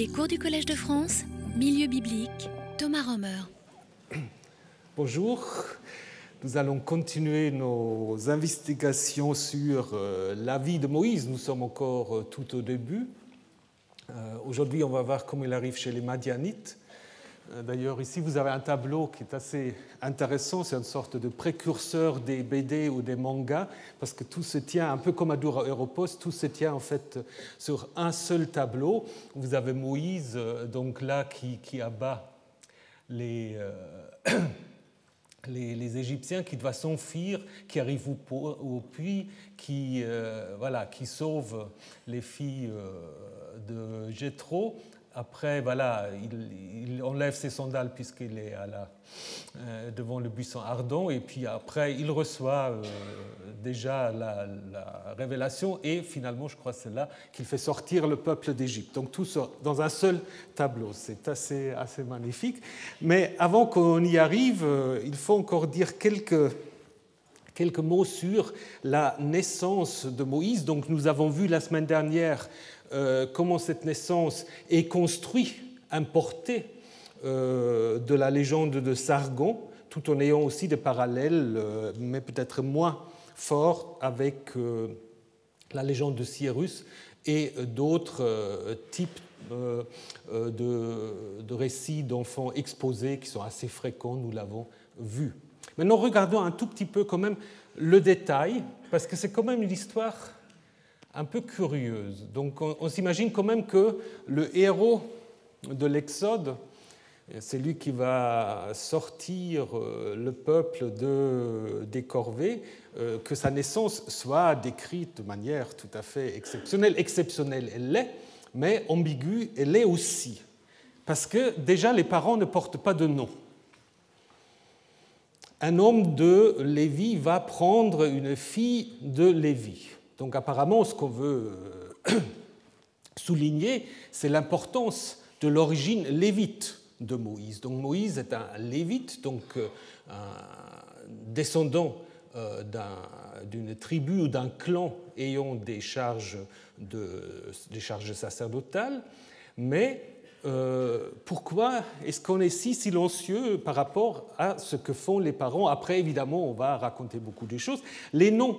Les cours du Collège de France, Milieu biblique, Thomas Romer. Bonjour, nous allons continuer nos investigations sur euh, la vie de Moïse. Nous sommes encore euh, tout au début. Euh, Aujourd'hui, on va voir comment il arrive chez les Madianites. Euh, D'ailleurs, ici, vous avez un tableau qui est assez intéressant. C'est une sorte de précurseur des BD ou des mangas, parce que tout se tient, un peu comme à Dura Europost, tout se tient en fait sur un seul tableau. Vous avez Moïse, euh, donc là, qui, abat les, euh, les, Égyptiens, qui doit s'enfuir, qui arrive au, puits, qui, voilà, qui sauve les filles de Jéthro. Après, voilà, il, enlève ses sandales puisqu'il est euh, devant le buisson ardent. Et puis après, il reçoit euh, déjà la, la révélation. Et finalement, je crois que c'est là qu'il fait sortir le peuple d'Égypte. Donc tout dans un seul tableau. C'est assez, assez magnifique. Mais avant qu'on y arrive, euh, il faut encore dire quelques quelques mots sur la naissance de Moïse. Donc, nous avons vu la semaine dernière euh, comment cette naissance est construite, importée euh, de la légende de Sargon, tout en ayant aussi des parallèles, euh, mais peut-être moins forts, avec la légende de Cyrus et d'autres types de, de récits d'enfants exposés qui sont assez fréquents, nous l'avons vu. Maintenant, regardons un tout petit peu quand même le détail, parce que c'est quand même une histoire un peu curieuse. Donc, on, s'imagine quand même que le héros de l'Exode, c'est lui qui va sortir euh, le peuple de, des corvées, euh, que sa naissance soit décrite de manière tout à fait exceptionnelle. Exceptionnelle, elle l'est, mais ambiguë, elle l'est aussi. Parce que déjà, les parents ne portent pas de nom un homme de Lévi va prendre une fille de Lévi. Donc apparemment, ce qu'on veut euh, souligner, c'est l'importance de l'origine lévite de Moïse. Donc Moïse est un lévite, donc euh, un descendant euh, d'un- d'une tribu ou d'un clan ayant des charges, de, des charges sacerdotales, mais pourquoi est-ce qu'on est si silencieux par rapport à ce que font les parents? Après, évidemment, on va raconter beaucoup de choses. Les noms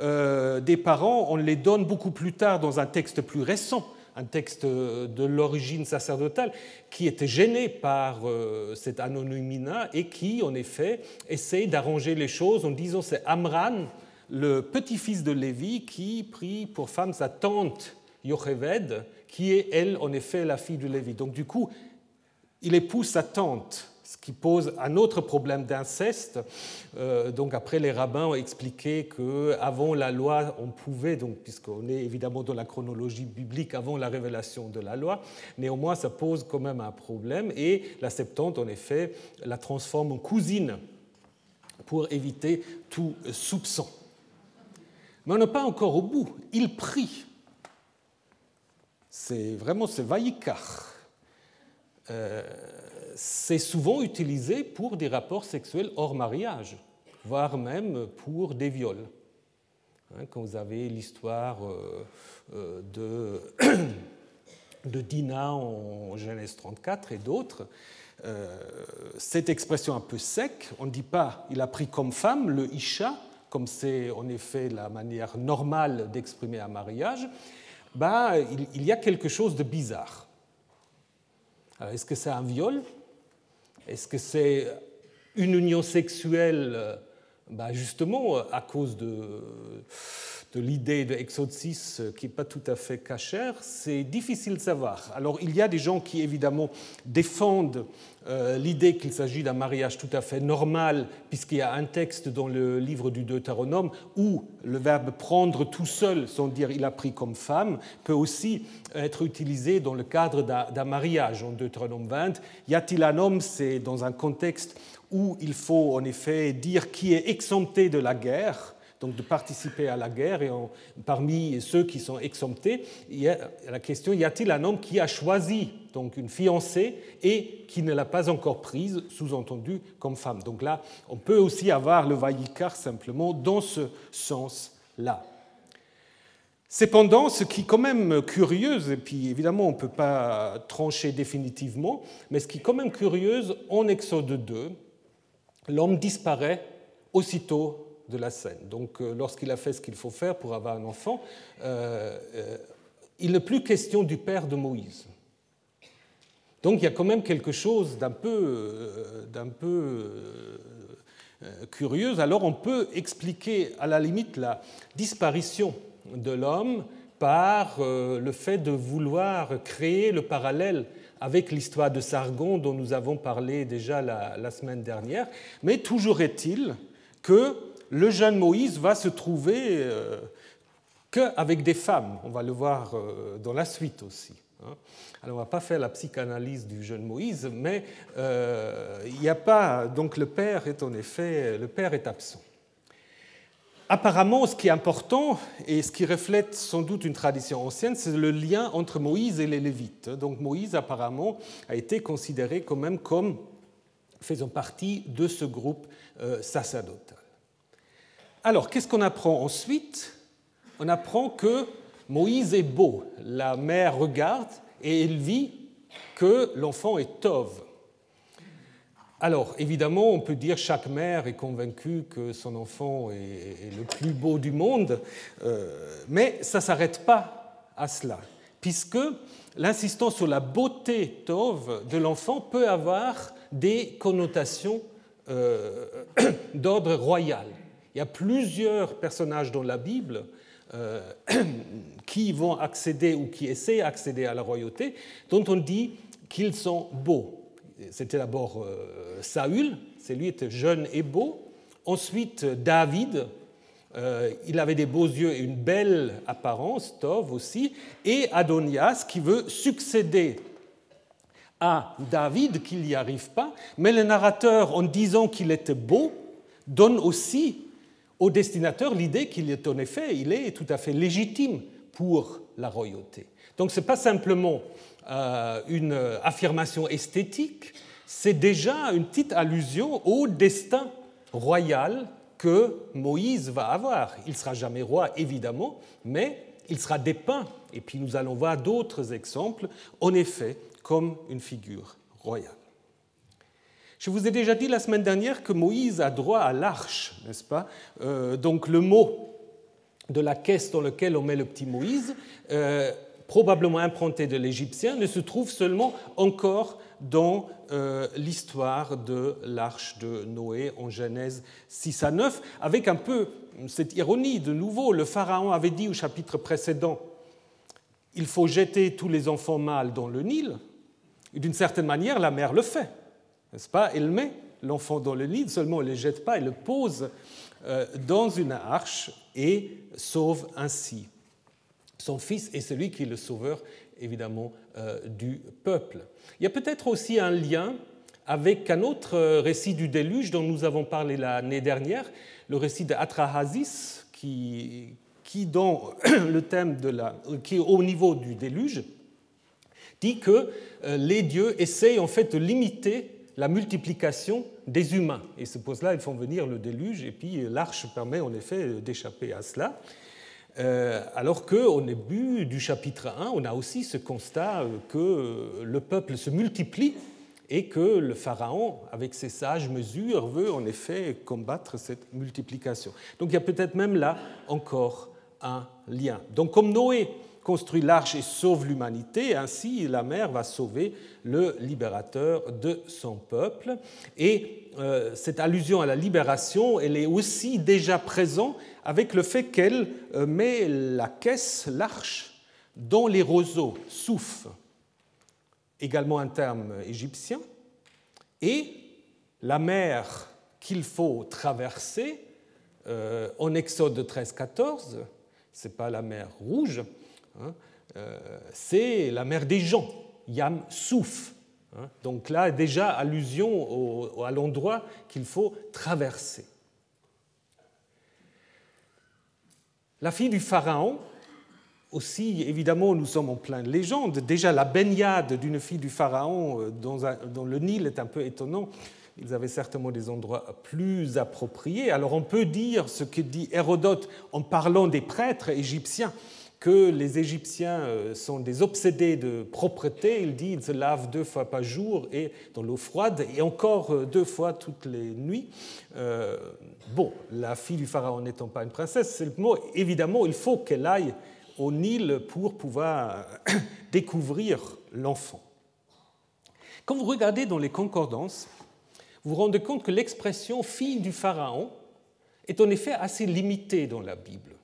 euh, des parents, on les donne beaucoup plus tard dans un texte plus récent, un texte de l'origine sacerdotale, qui était gêné par euh, cet anonymina et qui, en effet, essaye d'arranger les choses en disant c'est Amran, le petit-fils de Lévi, qui prit pour femme sa tante Yocheved, qui est, elle, en effet, la fille de Lévi. Donc, du coup, il épouse sa tante, ce qui pose un autre problème d'inceste. Euh, donc, après, les rabbins ont expliqué qu'avant la loi, on pouvait, donc, puisqu'on est évidemment dans la chronologie biblique avant la révélation de la loi, néanmoins, ça pose quand même un problème. Et la Septante, en effet, la transforme en cousine pour éviter tout soupçon. Mais on n'est pas encore au bout. Il prie c'est vraiment ce vaïkar. Euh, c'est souvent utilisé pour des rapports sexuels hors mariage, voire même pour des viols. Hein, quand vous avez l'histoire euh, euh, de, Dinah en Genèse 34 et d'autres, euh, cette expression un peu sec, on ne dit pas il a pris comme femme le isha, comme c'est en effet la manière normale d'exprimer un mariage, bah, il, y a quelque chose de bizarre. Est-ce que c'est un viol? Est-ce que c'est une union sexuelle euh, bah, justement à cause de, de l'idée de Exode 6 euh, qui n'est pas tout à fait cachère C'est difficile de savoir. Alors il y a des gens qui évidemment défendent euh, l'idée qu'il s'agit d'un mariage tout à fait normal, puisqu'il y a un texte dans le livre du Deutéronome où le verbe prendre tout seul, sans dire il a pris comme femme, peut aussi être utilisé dans le cadre d'un mariage. En Deutéronome 20, y a-t-il un homme? C'est dans un contexte où il faut en effet dire qui est exempté de la guerre donc de participer à la guerre. Et parmi ceux qui sont exemptés, il y a la question y a-t-il un homme qui a choisi donc une fiancée et qui ne l'a pas encore prise, sous-entendu comme femme? Donc là, on peut aussi avoir le vaïkar simplement dans ce sens-là. Cependant, ce qui est quand même curieux, et puis évidemment on ne peut pas trancher définitivement, mais ce qui est quand même curieux, en Exode 2, l'homme disparaît aussitôt de la scène. Donc euh, lorsqu'il a fait ce qu'il faut faire pour avoir un enfant, euh, euh, il n'est plus question du père de Moïse. Donc il y a quand même quelque chose d'un peu, d'un peu curieux. Alors on peut expliquer à la limite la disparition de l'homme par le fait de vouloir créer le parallèle avec l'histoire de Sargon dont nous avons parlé déjà la semaine dernière. Mais toujours est-il que le jeune Moïse va se trouver euh, qu'avec des femmes. On va le voir euh, dans la suite aussi. Hein. Alors on ne va pas faire la psychanalyse du jeune Moïse, mais euh, il n'y a pas. Donc le père est en effet, le père est absent. Apparemment, ce qui est important et ce qui reflète sans doute une tradition ancienne, c'est le lien entre Moïse et les Lévites. Donc Moïse, apparemment, a été considéré quand même comme faisant partie de ce groupe sacerdotal. Alors, qu'est-ce qu'on apprend ensuite? On apprend que Moïse est beau. La mère regarde et elle vit que l'enfant est Tov. Alors, évidemment, on peut dire chaque mère est convaincue que son enfant est, le plus beau du monde, euh, mais ça ne s'arrête pas à cela, puisque l'insistance sur la beauté Tov de l'enfant peut avoir des connotations euh, d'ordre royal. Il y a plusieurs personnages dans la Bible euh, qui vont accéder ou qui essaient d'accéder à la royauté, dont on dit qu'ils sont beaux. C'était d'abord euh, Saül, c'est lui était jeune et beau. Ensuite, David, euh, il avait des beaux yeux et une belle apparence, Tov aussi. Et Adonias, qui veut succéder à David, qu'il n'y arrive pas. Mais le narrateur, en disant qu'il était beau, donne aussi au destinateur l'idée qu'il est en effet, il est tout à fait légitime pour la royauté. Donc ce n'est pas simplement euh, une affirmation esthétique, c'est déjà une petite allusion au destin royal que Moïse va avoir. Il ne sera jamais roi, évidemment, mais il sera dépeint, et puis nous allons voir d'autres exemples, en effet, comme une figure royale. Je vous ai déjà dit la semaine dernière que Moïse a droit à l'arche, n'est-ce pas? Euh, Donc le mot de la caisse dans laquelle on met le petit Moïse, euh, probablement impronté de l'égyptien, ne se trouve seulement encore dans euh, l'histoire de l'arche de Noé en Genèse 6 à 9, avec un peu cette ironie de nouveau. Le Pharaon avait dit au chapitre précédent, il faut jeter tous les enfants mâles dans le Nil, et d'une certaine manière, la mère le fait n'est-ce pas? Elle met l'enfant dans le nid, seulement elle ne le jette pas, elle le pose euh, dans une arche et sauve ainsi son fils et celui qui est le sauveur, évidemment, euh, du peuple. Il y a peut-être aussi un lien avec un autre récit du déluge dont nous avons parlé l'année dernière, le récit d'Atrahazis, qui, qui, dans le thème de la, qui au niveau du déluge, dit que euh, les dieux essayent en fait de limiter la multiplication des humains. Et c'est pour cela qu'ils font venir le déluge, et puis l'arche permet en effet d'échapper à cela. Euh, alors qu'au début du chapitre 1, on a aussi ce constat que le peuple se multiplie et que le pharaon, avec ses sages mesures, veut en effet combattre cette multiplication. Donc il y a peut-être même là encore un lien. Donc comme Noé construit l'arche et sauve l'humanité. Ainsi, la mère va sauver le libérateur de son peuple. Et euh, cette allusion à la libération, elle est aussi déjà présente avec le fait qu'elle euh, met la caisse, l'arche, dans les roseaux, souf, également un terme égyptien, et la mer qu'il faut traverser euh, en Exode 13-14, ce n'est pas la mer rouge, c'est la mer des gens, Yam Souf. Hein. Donc là, déjà, allusion à l'endroit qu'il faut traverser. La fille du Pharaon, aussi, évidemment, nous sommes en pleine légende. Déjà, la baignade d'une fille du Pharaon euh, dans, dans, le Nil est un peu étonnant. Ils avaient certainement des endroits plus appropriés. Alors on peut dire ce que dit Hérodote en parlant des prêtres égyptiens que les Égyptiens euh, sont des obsédés de propreté. Il dit qu'ils se lavent deux fois par jour et dans l'eau froide et encore euh, deux fois toutes les nuits. Euh, bon, la fille du pharaon n'étant pas une princesse, évidemment, il faut qu'elle aille au Nil pour pouvoir découvrir l'enfant. Quand vous regardez dans les concordances, vous vous rendez compte que l'expression fille du pharaon est en effet assez limitée dans la Bible.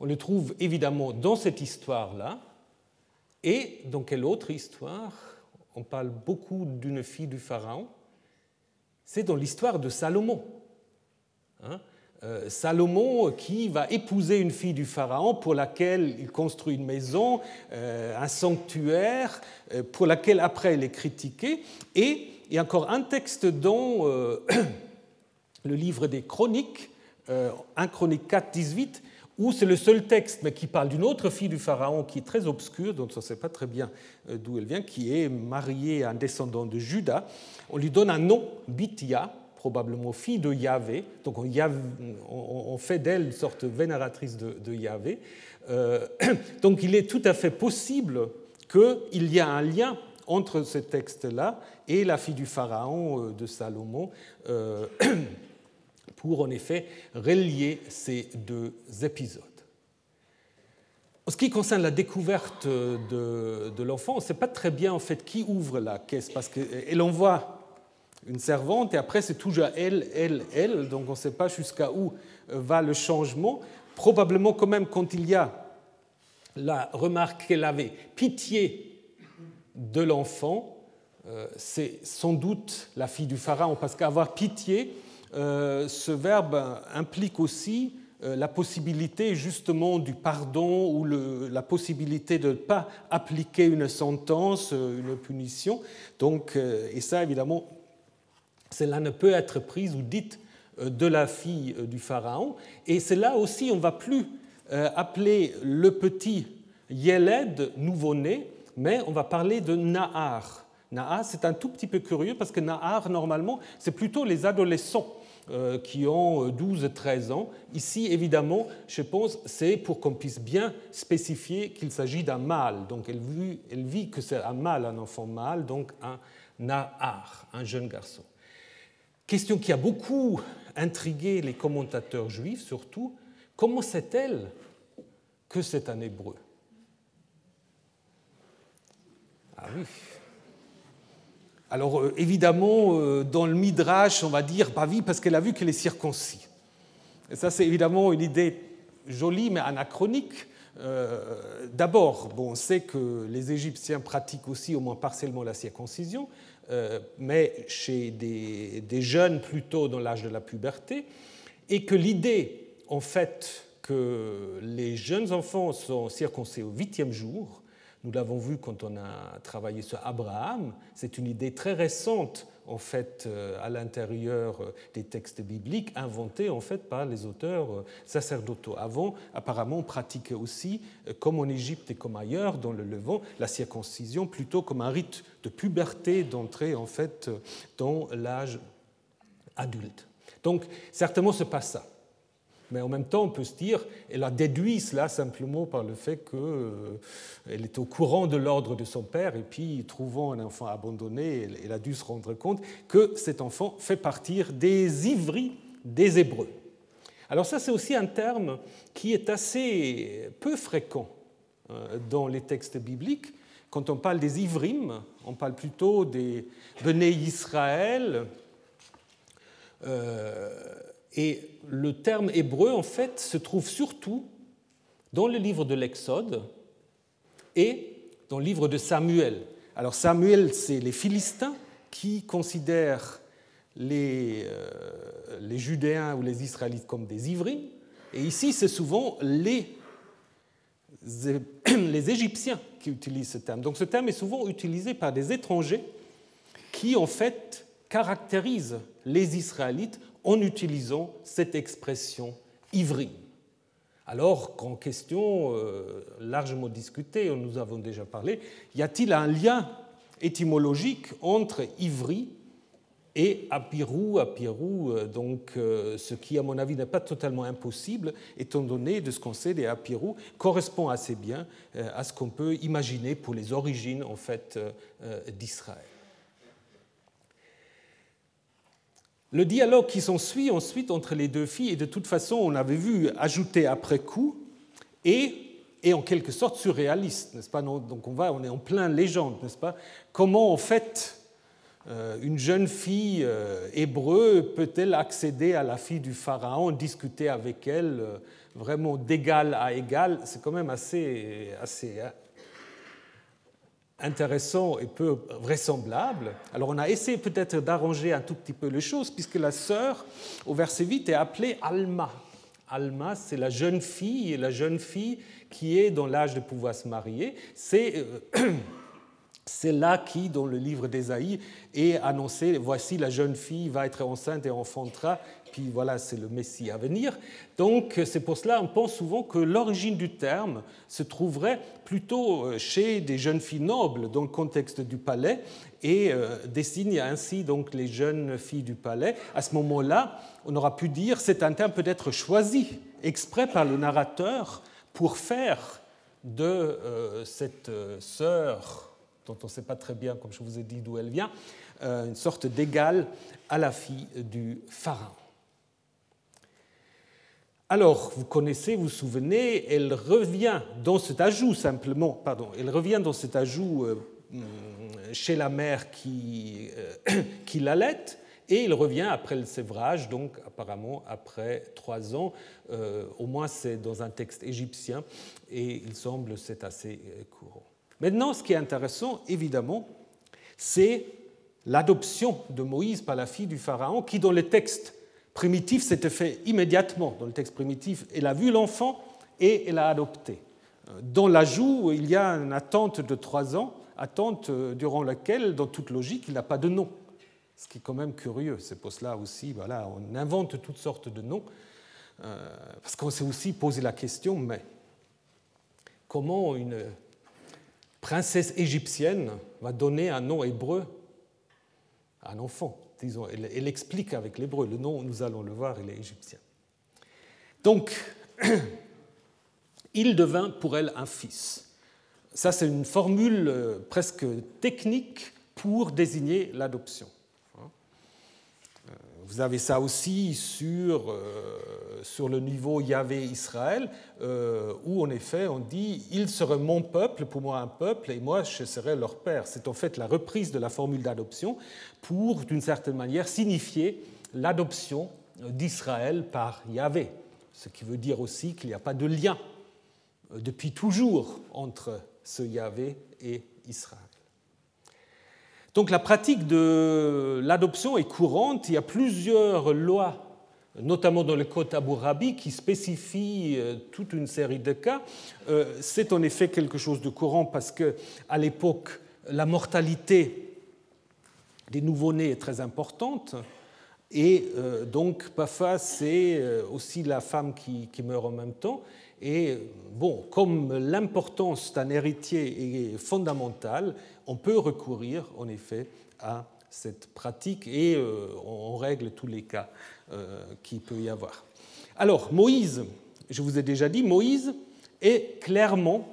On le trouve évidemment dans cette histoire-là, et dans quelle autre histoire? On parle beaucoup d'une fille du Pharaon. C'est dans l'histoire de Salomon. Hein euh, Salomon qui va épouser une fille du Pharaon pour laquelle il construit une maison, euh, un sanctuaire, euh, pour laquelle après il est critiqué. Et il y a encore un texte dans le livre des Chroniques, 1 Chronique 4, 18, ou c'est le seul texte, mais qui parle d'une autre fille du Pharaon qui est très obscure, dont on ne sait pas très bien euh, d'où elle vient, qui est mariée à un descendant de Judas. On lui donne un nom, Bithia, probablement fille de Yahvé. Donc on, fait d'elle une sorte vénératrice de, Yahvé. Euh, donc il est tout à fait possible qu'il y a un lien entre ce texte-là et la fille du Pharaon euh, de Salomon. pour en effet relier ces deux épisodes. En ce qui concerne la découverte de, l'enfant, on ne sait pas très bien en fait qui ouvre la caisse parce qu'elle envoie une servante et après c'est toujours elle, elle, elle, donc on ne sait pas jusqu'à où va le changement. Probablement quand même quand il y a la remarque qu'elle avait pitié de l'enfant, euh, c'est sans doute la fille du pharaon parce qu'avoir pitié, euh, ce verbe implique aussi euh, la possibilité justement du pardon ou la possibilité de ne pas appliquer une sentence, euh, une punition. Donc, et ça, évidemment, cela ne peut être prise ou dite de la fille du Pharaon. Et c'est là aussi, on ne va plus appeler le petit Yeled, nouveau-né, mais on va parler de Nahar. Nahar, c'est un tout petit peu curieux parce que Nahar, normalement, c'est plutôt les adolescents euh, qui ont 12-13 ans. Ici, évidemment, je pense, c'est pour qu'on puisse bien spécifier qu'il s'agit d'un mâle. Donc elle vit, elle vit que c'est un mâle, un enfant mâle, donc un Nahar, un jeune garçon. Question qui a beaucoup intrigué les commentateurs juifs, surtout, comment sait-elle que c'est un hébreu? Ah oui, alors euh, évidemment, euh, dans le Midrash, on va dire, bah oui, parce qu'elle a vu qu'elle est circoncis. Et ça, c'est évidemment une idée jolie, mais anachronique. Euh, d'abord, bon, on sait que les Égyptiens pratiquent aussi au moins partiellement la circoncision, mais chez des, des, jeunes plutôt dans l'âge de la puberté, et que l'idée, en fait, que les jeunes enfants sont circoncis au huitième jour, nous l'avons vu quand on a travaillé sur Abraham. C'est une idée très récente en fait euh, à l'intérieur euh, des textes bibliques inventée en fait par les auteurs euh, sacerdotaux. Avant, apparemment, on pratiquait aussi, comme en Égypte et comme ailleurs dans le Levant, la circoncision plutôt comme un rite de puberté d'entrée en fait dans l'âge adulte. Donc certainement ce pas ça. Mais en même temps, on peut se dire, elle a déduit cela simplement par le fait qu'elle euh, est au courant de l'ordre de son père, et puis, trouvant un enfant abandonné, elle a dû se rendre compte que cet enfant fait partir des ivris des Hébreux. Alors ça, c'est aussi un terme qui est assez peu fréquent euh, dans les textes bibliques. Quand on parle des ivrim, on parle plutôt des Béné Israël. Euh, et le terme hébreu, en fait, se trouve surtout dans le livre de l'Exode et dans le livre de Samuel. Alors Samuel, c'est les Philistins qui considèrent les, euh, Judéens ou les Israélites comme des ivris. Et ici, c'est souvent les, les Égyptiens qui utilisent ce terme. Donc ce terme est souvent utilisé par des étrangers qui, en fait, caractérisent les Israélites en utilisant cette expression ivri. Alors, grande question euh, largement discutée, nous avons déjà parlé, y a-t-il un lien étymologique entre ivri et à Pirou, à Pirou, donc, ce qui, à mon avis, n'est pas totalement impossible, étant donné de ce qu'on sait des Apirou, correspond assez bien à ce qu'on peut imaginer pour les origines en fait, d'Israël. Le dialogue qui s'ensuit ensuite entre les deux filles est de toute façon, on avait vu, ajouté après coup et, et en quelque sorte surréaliste, n'est-ce pas? Donc on, va, on est en plein légende, n'est-ce pas? Comment en fait euh, une jeune fille euh, hébreu peut-elle accéder à la fille du pharaon, discuter avec elle euh, vraiment d'égal à égal? C'est quand même assez, assez intéressant et peu vraisemblable. Alors on a essayé peut-être d'arranger un tout petit peu les choses, puisque la sœur, au verset 8, est appelée Alma. Alma, c'est la jeune fille, et la jeune fille qui est dans l'âge de pouvoir se marier. C'est euh, là qui, dans le livre d'Ésaïe, est annoncé, voici la jeune fille va être enceinte et enfantera puis voilà, c'est le Messie à venir. Donc c'est pour cela on pense souvent que l'origine du terme se trouverait plutôt euh, chez des jeunes filles nobles dans le contexte du palais et euh, désigne ainsi donc les jeunes filles du palais. À ce moment-là, on aura pu dire c'est un terme peut-être choisi exprès par le narrateur pour faire de euh, cette sœur dont on ne sait pas très bien, comme je vous ai dit, d'où elle vient, une sorte d'égal à la fille du pharaon. Alors, vous connaissez, vous vous souvenez, elle revient dans cet ajout simplement, pardon, elle revient dans cet ajout euh, chez la mère qui, euh, qui l'allait, et il revient après le sévrage, donc apparemment après trois ans, euh, au moins c'est dans un texte égyptien, et il semble c'est assez courant. Maintenant, ce qui est intéressant, évidemment, c'est l'adoption de Moïse par la fille du Pharaon, qui dans les textes primitif s'était fait immédiatement dans le texte primitif. Elle a vu l'enfant et elle a adopté. Dans l'ajout, il y a une attente de trois ans, attente durant laquelle, dans toute logique, il n'a pas de nom. Ce qui est quand même curieux. C'est pour cela aussi, voilà, on invente toutes sortes de noms, euh, parce qu'on s'est aussi posé la question, mais comment une princesse égyptienne va donner un nom hébreu à un enfant elle, explique avec l'hébreu. Le nom, nous allons le voir, il est égyptien. Donc, il devint pour elle un fils. Ça, c'est une formule euh, presque technique pour désigner l'adoption. Vous avez ça aussi sur, euh, le niveau Yahvé-Israël, euh, où en effet on dit Il serait mon peuple, pour moi un peuple, et moi je serai leur père. C'est en fait la reprise de la formule d'adoption pour, d'une certaine manière, signifier l'adoption d'Israël par Yahvé. Ce qui veut dire aussi qu'il n'y a pas de lien euh, depuis toujours entre ce Yahvé et Israël. Donc la pratique de l'adoption est courante. Il y a plusieurs lois, notamment dans le Code Abu Rabi, qui spécifient euh, toute une série de cas. Euh, c'est en effet quelque chose de courant parce que à l'époque, la mortalité des nouveau-nés est très importante. Et euh, donc, parfois, c'est aussi la femme qui, meurt en même temps. Et bon, comme l'importance d'un héritier est fondamentale, on peut recourir en effet à cette pratique et euh, on règle tous les cas euh, qu'il peut y avoir. Alors, Moïse, je vous ai déjà dit, Moïse est clairement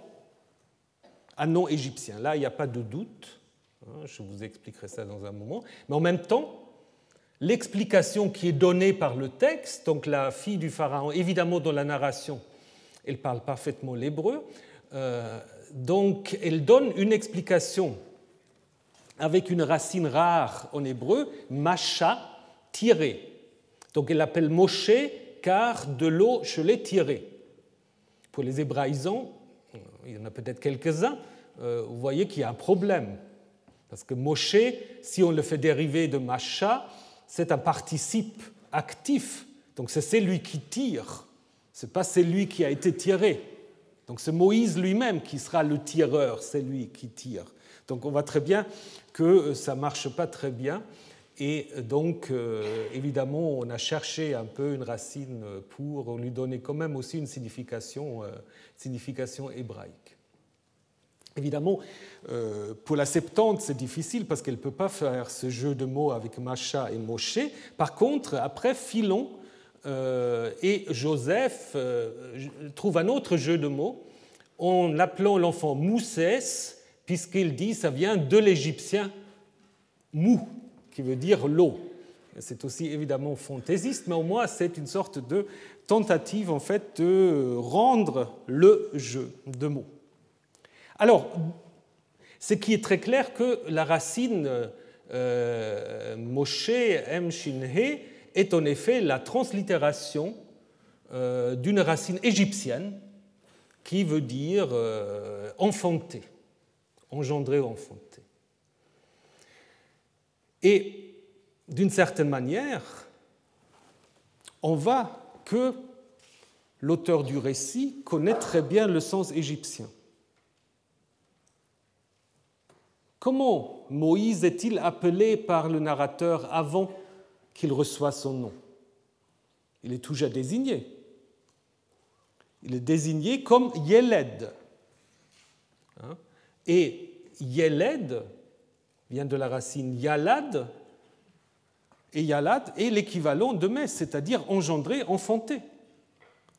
un nom égyptien. Là, il n'y a pas de doute. Hein, je vous expliquerai ça dans un moment. Mais en même temps, l'explication qui est donnée par le texte, donc la fille du Pharaon, évidemment dans la narration, elle parle parfaitement l'hébreu, euh, donc elle donne une explication avec une racine rare en hébreu, macha, tiré. Donc elle l'appelle Moshe car de l'eau je l'ai tiré. Pour les hébraïsants, il y en a peut-être quelques-uns, euh, vous voyez qu'il y a un problème. Parce que Moshe, si on le fait dériver de macha, c'est un participe actif. Donc c'est celui qui tire, ce n'est pas celui qui a été tiré. Donc c'est Moïse lui-même qui sera le tireur, c'est lui qui tire. Donc on voit très bien que ça ne marche pas très bien. Et donc, euh, évidemment, on a cherché un peu une racine pour lui donner quand même aussi une signification, euh, signification hébraïque. Évidemment, euh, pour la Septante, c'est difficile parce qu'elle ne peut pas faire ce jeu de mots avec Macha et Moshe. Par contre, après, Philon euh, et Joseph euh, trouvent un autre jeu de mots en appelant l'enfant Moussès, puisqu'il dit ça vient de l'égyptien mou, qui veut dire l'eau. C'est aussi évidemment fantaisiste, mais au moins c'est une sorte de tentative en fait de rendre le jeu de mots. Alors, ce qui est très clair que la racine euh, Moshe M. He est en effet la translittération euh, d'une racine égyptienne qui veut dire euh, enfanter, engendrer ou enfanter. Et d'une certaine manière, on voit que l'auteur du récit connaît très bien le sens égyptien. Comment Moïse est-il appelé par le narrateur avant qu'il reçoive son nom Il est toujours désigné. Il est désigné comme Yeled. Hein? Et Yeled vient de la racine Yalad, et Yalad est l'équivalent de Mes, c'est-à-dire engendré, enfanté.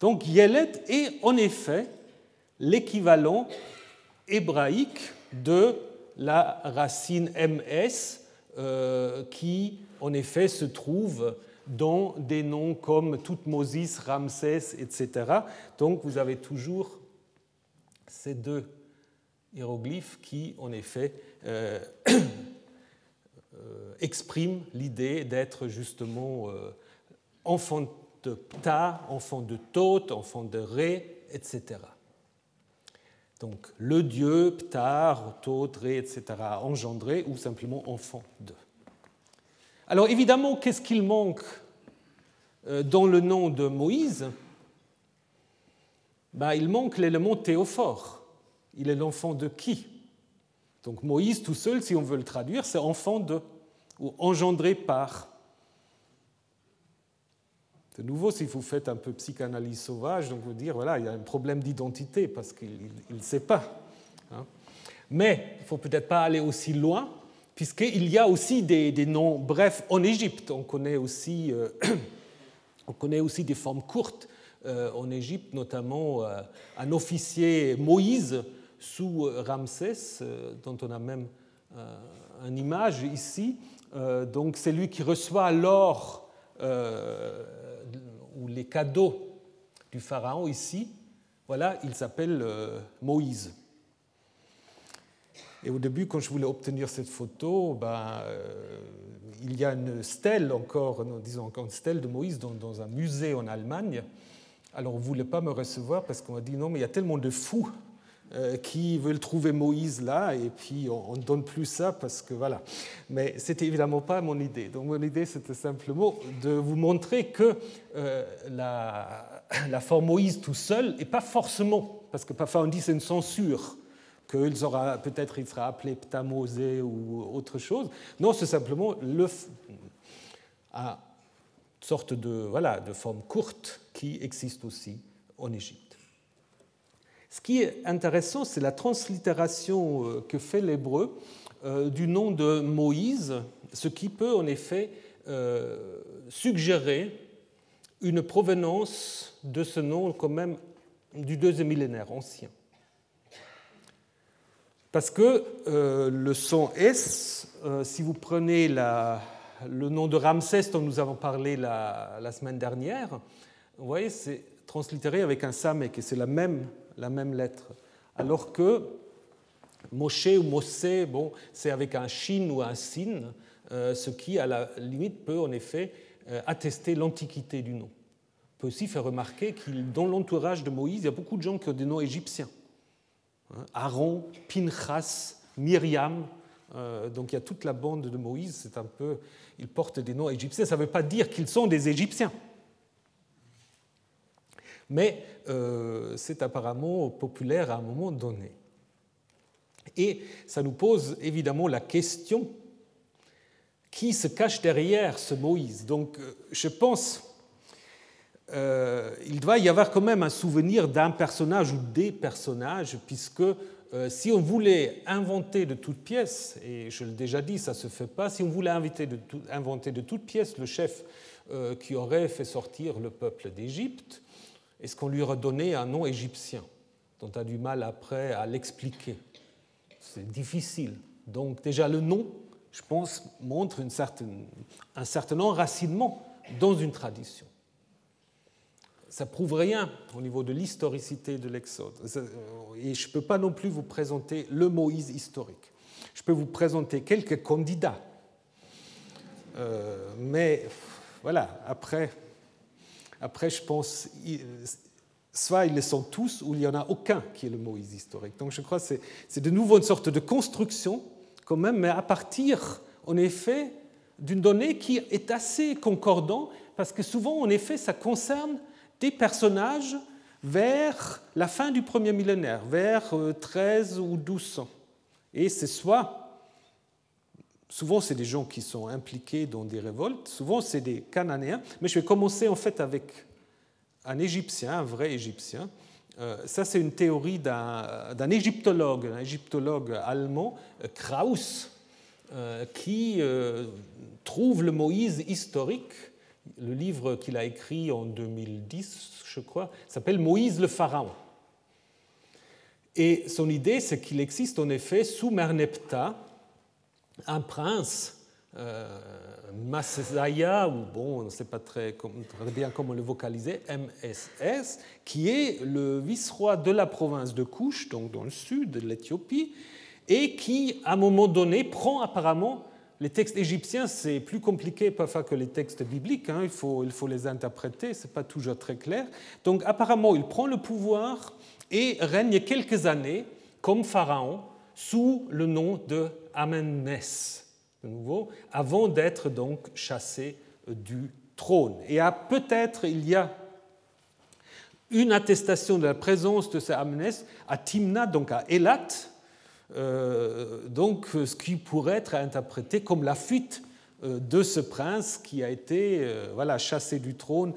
Donc Yeled est en effet l'équivalent hébraïque de la racine ms euh, qui en effet se trouve dans des noms comme Toutmosis, Ramsès, etc. Donc vous avez toujours ces deux hiéroglyphes qui en effet euh, euh, expriment l'idée d'être justement enfant de Ptah, enfant de Thoth, enfant de Ré, etc. Donc le dieu, Ptar, Thoth, Ré, etc., engendré ou simplement enfant de. Alors évidemment, qu'est-ce qu'il manque euh, dans le nom de Moïse? Ben, Il manque l'élément théophore. Il est l'enfant de qui? Donc Moïse tout seul, si on veut le traduire, c'est enfant de ou engendré par. De nouveau, si vous faites un peu psychanalyse sauvage, donc vous dire, voilà, il y a un problème d'identité parce qu'il ne sait pas. Hein. Mais il ne faut peut-être pas aller aussi loin, puisqu'il y a aussi des, noms brefs en Égypte. On connaît aussi, euh, on connaît aussi des formes courtes euh, en Égypte, notamment euh, un officier Moïse sous Ramsès, dont on a même une image ici. donc c'est lui qui reçoit l'or ou les cadeaux du Pharaon ici, voilà, il s'appelle Moïse. Et au début, quand je voulais obtenir cette photo, ben, euh, il y a une stèle encore, disons une stèle de Moïse dans, dans un musée en Allemagne. Alors on ne voulait pas me recevoir parce qu'on m'a dit non, mais il y a tellement de fous euh, qui veulent trouver Moïse là, et puis on ne donne plus ça parce que voilà. Mais c'était évidemment pas mon idée. Donc mon idée, c'était simplement de vous montrer que euh, la, la, forme Moïse tout seul, et pas forcément, parce que parfois on dit c'est une censure, qu'il aura peut-être il sera appelé Ptamosé ou autre chose. Non, c'est simplement le, une sorte de, voilà, de forme courte qui existe aussi en Égypte. Ce qui est intéressant, c'est la translittération euh, que fait l'hébreu euh, du nom de Moïse, ce qui peut en effet euh, suggérer une provenance de ce nom quand même du deuxième millénaire ancien. Parce que le son S, si vous prenez le nom de Ramsès dont nous avons parlé la, semaine dernière, vous voyez, c'est translittéré avec un samek et c'est la même la même lettre. Alors que Moshe ou Mossé, bon, c'est avec un shin ou un sin, euh, ce qui, à la limite, peut en effet euh, attester l'antiquité du nom. On peut aussi faire remarquer que dans l'entourage de Moïse, il y a beaucoup de gens qui ont des noms égyptiens. Hein, Aaron, Pinchas, Myriam, euh, donc il y a toute la bande de Moïse, c'est un peu, ils portent des noms égyptiens. Ça ne veut pas dire qu'ils sont des Égyptiens mais euh, c'est apparemment populaire à un moment donné. Et ça nous pose évidemment la question qui se cache derrière ce Moïse? Donc euh, je pense euh, il doit y avoir quand même un souvenir d'un personnage ou des personnages, puisque euh, si on voulait inventer de toutes pièces, et je l'ai déjà dit, ça ne se fait pas, si on voulait inventer de, toutes pièces le chef euh, qui aurait fait sortir le peuple d'Égypte, est-ce qu'on lui aurait donné un nom égyptien dont on a du mal après à l'expliquer? C'est difficile. Donc déjà le nom, je pense, montre un certain enracinement dans une tradition ça prouve rien au niveau de l'historicité de l'Exode. Et je ne peux pas non plus vous présenter le Moïse historique. Je peux vous présenter quelques candidats. Euh, mais voilà, après, après, je pense, soit ils le sont tous, ou il n'y en a aucun qui est le Moïse historique. Donc je crois que c'est de nouveau une sorte de construction, quand même, mais à partir, en effet, d'une donnée qui est assez concordante, parce que souvent, en effet, ça concerne des personnages vers la fin du premier millénaire, vers 13 euh, ou 1200. Et c'est soit, souvent c'est des gens qui sont impliqués dans des révoltes, souvent c'est des Cananéens, mais je vais commencer en fait avec un Égyptien, un vrai Égyptien. Euh, ça c'est une théorie d'un égyptologue, un égyptologue allemand, euh, Krauss, qui trouve le Moïse historique le livre qu'il a écrit en 2010, je crois, s'appelle Moïse le Pharaon. Et son idée, c'est qu'il existe en effet sous Merneptah un prince, euh, ou bon, on ne sait pas très, très, bien comment le vocaliser, MSS, qui est le vice-roi de la province de Couche, donc dans le sud de l'Éthiopie, et qui, à un moment donné, prend apparemment les textes égyptiens, c'est plus compliqué parfois que les textes bibliques, hein. il, faut, les interpréter, ce n'est pas toujours très clair. Donc apparemment, il prend le pouvoir et règne quelques années comme pharaon sous le nom de Amenès, de nouveau, avant d'être donc chassé du trône. Et peut-être il y a une attestation de la présence de ce Amenès à Timna, donc à Elat, donc ce qui pourrait être interprété comme la fuite euh, de ce prince qui a été euh, voilà, chassé du trône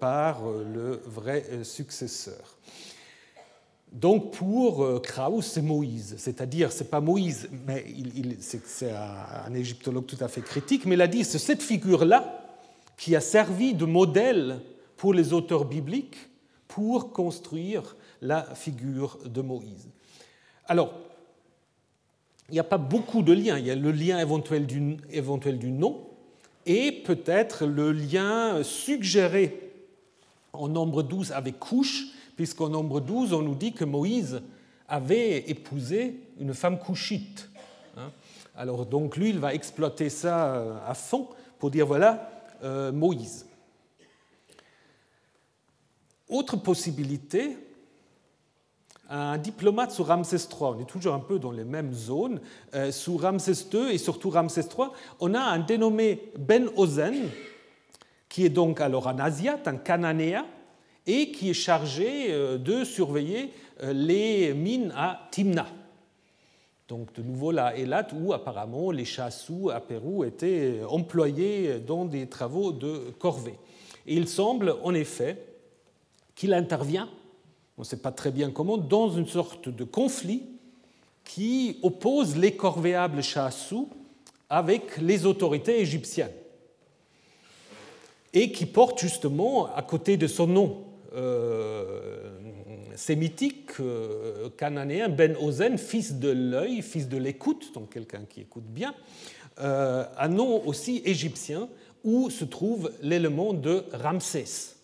par le vrai successeur. Donc pour Krauss, c'est Moïse, c'est-à-dire c'est pas Moïse, mais c'est un égyptologue tout à fait critique, mais il a dit c'est cette figure-là qui a servi de modèle pour les auteurs bibliques pour construire la figure de Moïse. Alors, il n'y a pas beaucoup de liens. Il y a le lien éventuel du, nom et peut-être le lien suggéré en nombre 12 avec couche, puisqu'en nombre 12, on nous dit que Moïse avait épousé une femme couchite. Hein. Alors donc lui, il va exploiter ça euh, à fond pour dire voilà euh, Moïse. Autre possibilité, un diplomate sous Ramsès III. On est toujours un peu dans les mêmes zones. Euh, sous Ramsès II et surtout Ramsès III, on a un dénommé Ben Ozen, qui est donc alors un Asiate, un Cananéen, et qui est chargé euh, de surveiller euh, les mines à Timna. Donc de nouveau là, Elat, où apparemment les chassous à Pérou étaient employés dans des travaux de corvée. Et il semble en effet qu'il intervient on ne sait pas très bien comment, dans une sorte de conflit qui oppose les corvéables chassous avec les autorités égyptiennes et qui porte justement à côté de son nom euh, sémitique euh, cananéen Ben Ozen, fils de l'œil, fils de l'écoute, donc quelqu'un qui écoute bien, euh, un nom aussi égyptien où se trouve l'élément de Ramsès.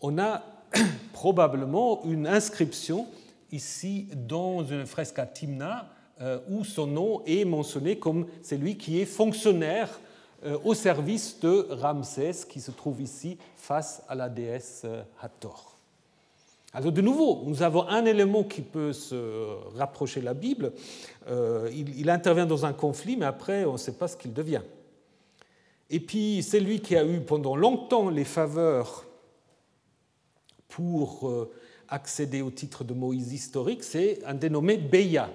On a probablement une inscription ici dans une fresque à Timna euh, où son nom est mentionné comme celui qui est fonctionnaire euh, au service de Ramsès qui se trouve ici face à la déesse euh, Hathor. Alors de nouveau, nous avons un élément qui peut se rapprocher de la Bible. il, il, intervient dans un conflit, mais après, on ne sait pas ce qu'il devient. Et puis, c'est lui qui a eu pendant longtemps les faveurs pour euh, accéder au titre de Moïse historique, c'est un dénommé Beya,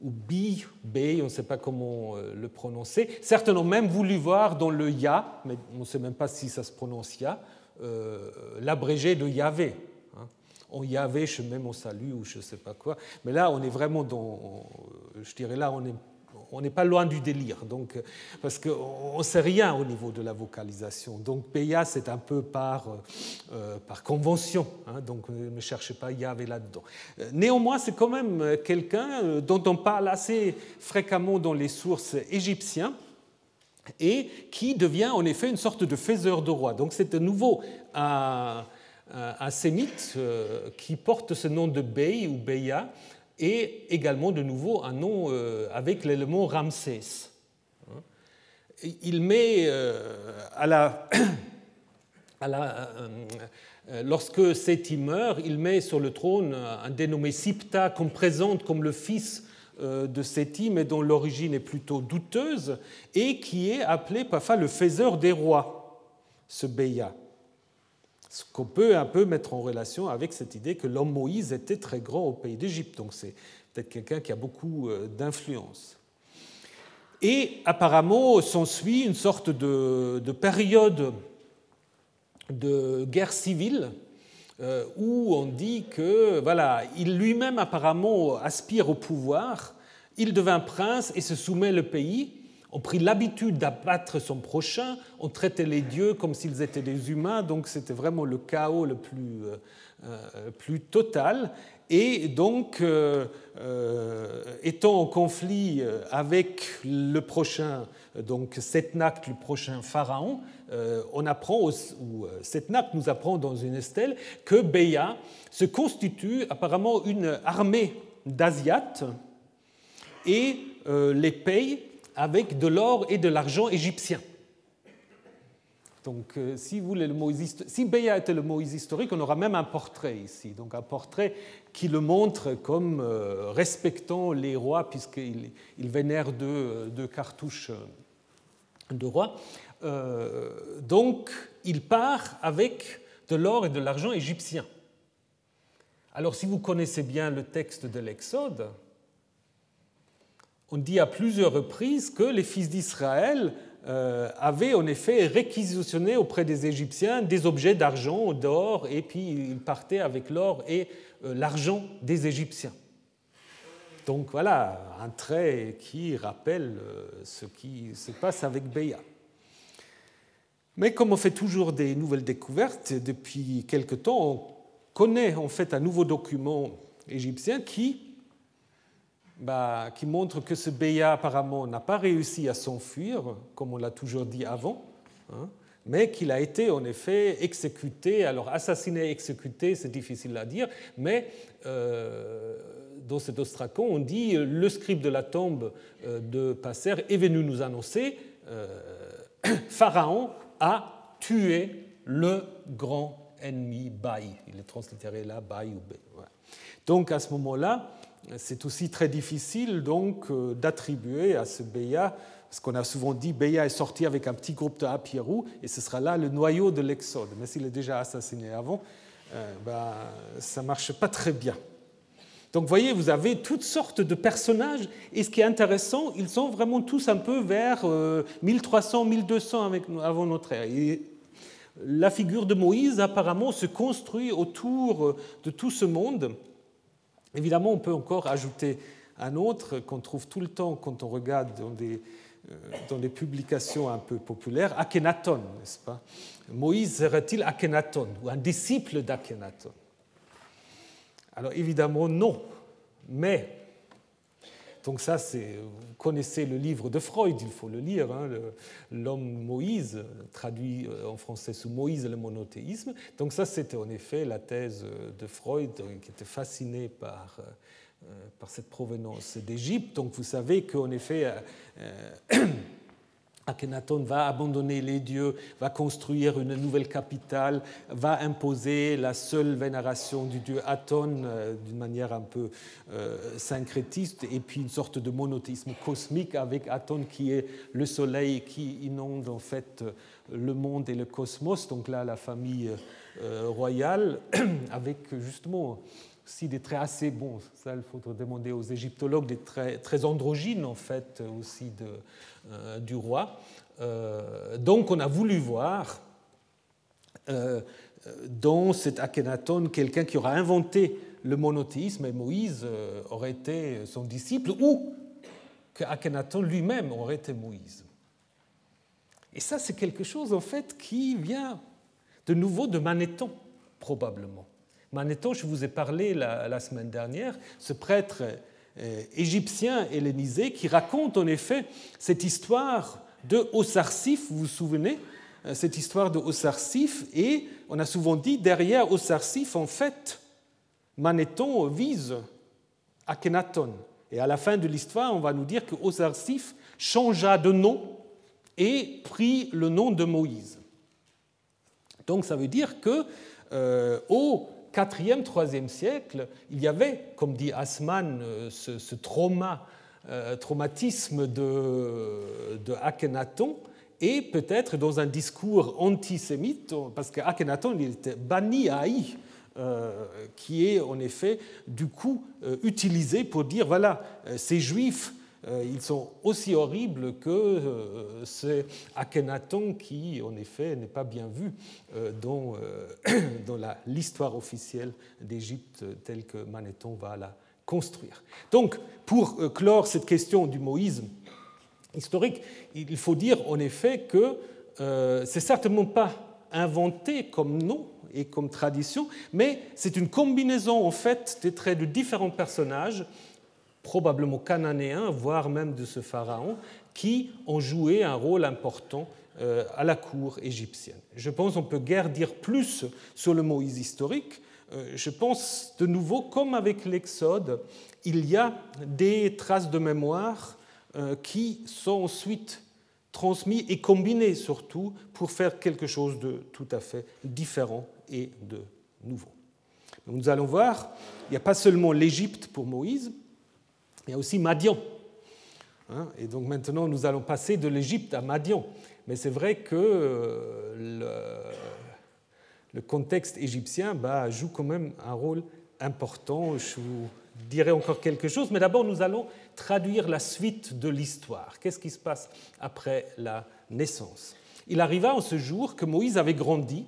ou Bi, Bey, on ne sait pas comment euh, le prononcer. Certains ont même voulu voir dans le Ya, mais on ne sait même pas si ça se prononce Ya, euh, l'abrégé de Yahvé. Hein. on Yahvé, chemin mon salut, ou je ne sais pas quoi. Mais là, on est vraiment dans, je dirais là, on est on n'est pas loin du délire, donc, parce qu'on ne sait rien au niveau de la vocalisation. Donc Beya, c'est un peu par, euh, par convention, hein, donc ne cherchez pas Yahvé là-dedans. Néanmoins, c'est quand même quelqu'un euh, dont on parle assez fréquemment dans les sources égyptiennes et qui devient en effet une sorte de faiseur de roi. Donc c'est de nouveau un, un, sémite euh, qui porte ce nom de Bey ou Beya, et également de nouveau un nom euh, avec l'élément Ramsès. Il met euh, à la, la lorsque Séti meurt, il met sur le trône un dénommé Sipta qu'on présente comme le fils de Séti, mais dont l'origine est plutôt douteuse, et qui est appelé parfois le faiseur des rois, ce Beya. Ce qu'on peut un peu mettre en relation avec cette idée que l'homme Moïse était très grand au pays d'Égypte. Donc c'est peut-être quelqu'un qui a beaucoup euh, d'influence. Et apparemment s'ensuit une sorte de, période de guerre civile euh, où on dit que voilà, il lui-même apparemment aspire au pouvoir, il devint prince et se soumet le pays, on prit l'habitude d'abattre son prochain, on traitait les dieux comme s'ils étaient des humains, donc c'était vraiment le chaos le plus, euh, euh, total. Et donc, euh, étant en conflit avec le prochain, donc Setnak, le prochain pharaon, on apprend, ou Setnak nous apprend dans une estelle, que Béa se constitue apparemment une armée d'Asiates et les paye avec de l'or et de l'argent égyptien. Donc, euh, si, vous voulez le Moïse, si Béa était le Moïse historique, on aura même un portrait ici. Donc, un portrait qui le montre comme euh, respectant les rois, puisqu'il il vénère deux, deux, cartouches de rois. Euh, donc, il part avec de l'or et de l'argent égyptien. Alors, si vous connaissez bien le texte de l'Exode, on dit à plusieurs reprises que les fils d'Israël euh, avaient en effet réquisitionné auprès des Égyptiens des objets d'argent, d'or, et puis ils partaient avec l'or et euh, l'argent des Égyptiens. Donc voilà un trait qui rappelle euh, ce qui se passe avec Béa. Mais comme on fait toujours des nouvelles découvertes, depuis quelque temps, on connaît en fait un nouveau document égyptien qui bah, qui montre que ce Béa apparemment n'a pas réussi à s'enfuir, comme on l'a toujours dit avant, hein, mais qu'il a été en effet exécuté. Alors assassiné, exécuté, c'est difficile à dire, mais euh, dans cet ostracon, on dit le scribe de la tombe euh, de Passer est venu nous annoncer euh, Pharaon a tué le grand ennemi Baï. Il est translittéré là, Baï ou B. Donc à ce moment-là, c'est aussi très difficile donc euh, d'attribuer à ce Béa ce qu'on a souvent dit, Béa est sorti avec un petit groupe de Apierou, et ce sera là le noyau de l'Exode. Mais s'il est déjà assassiné avant, euh, ben, ça ne marche pas très bien. Donc vous voyez, vous avez toutes sortes de personnages, et ce qui est intéressant, ils sont vraiment tous un peu vers 1300, euh, 1200 avant notre ère. Et la figure de Moïse, apparemment, se construit autour de tout ce monde. Évidemment, on peut encore ajouter un autre qu'on trouve tout le temps quand on regarde dans des, euh, publications un peu populaires, Akhenaton, n'est-ce pas? Moïse serait-il Akhenaton ou un disciple d'Akhenaton? Alors évidemment non, mais donc ça, c'est, vous connaissez le livre de Freud, il faut le lire, hein, l'homme Moïse, traduit euh, en français sous Moïse le monothéisme. Donc ça, c'était en effet la thèse de Freud, qui était fasciné par, euh, par cette provenance d'Égypte. Donc vous savez qu'en effet, euh, Akhenaton va abandonner les dieux, va construire une nouvelle capitale, va imposer la seule vénération du dieu Aton euh, d'une manière un peu euh, syncrétiste, et puis une sorte de monothéisme cosmique avec Aton qui est le soleil qui inonde en fait le monde et le cosmos. Donc là, la famille euh, royale, avec justement aussi des traits assez bons, ça il faut demander aux égyptologues, des traits très androgynes en fait aussi de, euh, du roi. Euh, donc on a voulu voir euh, dans cet Akhenaton quelqu'un qui aura inventé le monothéisme et Moïse aurait été son disciple ou que Akhenaton lui-même aurait été Moïse. Et ça, c'est quelque chose en fait qui vient de nouveau de Manéthon, probablement. Manéthon, je vous ai parlé la, semaine dernière, ce prêtre euh, égyptien hellénisé qui raconte en effet cette histoire de Osarsif, vous vous souvenez euh, cette histoire de Osarsif, et on a souvent dit derrière Osarsif, en fait, Manéthon vise Akhenaton. Et à la fin de l'histoire, on va nous dire que Osarsif changea de nom et prit le nom de Moïse. Donc ça veut dire que euh, 4e, 3e siècle, il y avait, comme dit Asman, euh, ce, trauma, euh, traumatisme de, Akhenaton, et peut-être dans un discours antisémite, parce qu'Akhenaton il était banni à Haï, qui est en effet du coup utilisé pour dire voilà, ces juifs euh, ils sont aussi horribles que euh, ce Akhenaton qui, en effet, n'est pas bien vu euh, dans, dans l'histoire officielle d'Égypte telle que Manéthon va la construire. Donc, pour clore cette question du moïsme historique, il faut dire en effet que c'est certainement pas inventé comme nom et comme tradition, mais c'est une combinaison en fait des traits de différents personnages probablement cananéens, voire même de ce pharaon, qui ont joué un rôle important euh, à la cour égyptienne. Je pense qu'on peut guère dire plus sur le Moïse historique. Euh, je pense de nouveau, comme avec l'Exode, il y a des traces de mémoire euh, qui sont ensuite transmises et combinées surtout pour faire quelque chose de tout à fait différent et de nouveau. nous allons voir, il n'y a pas seulement l'Égypte pour Moïse, il y a aussi Madian. Hein, et donc maintenant, nous allons passer de l'Égypte à Madian. Mais c'est vrai que euh, le, contexte égyptien bah, joue quand même un rôle important. Je vous dirai encore quelque chose, mais d'abord, nous allons traduire la suite de l'histoire. Qu'est-ce qui se passe après la naissance? Il arriva en ce jour que Moïse avait grandi.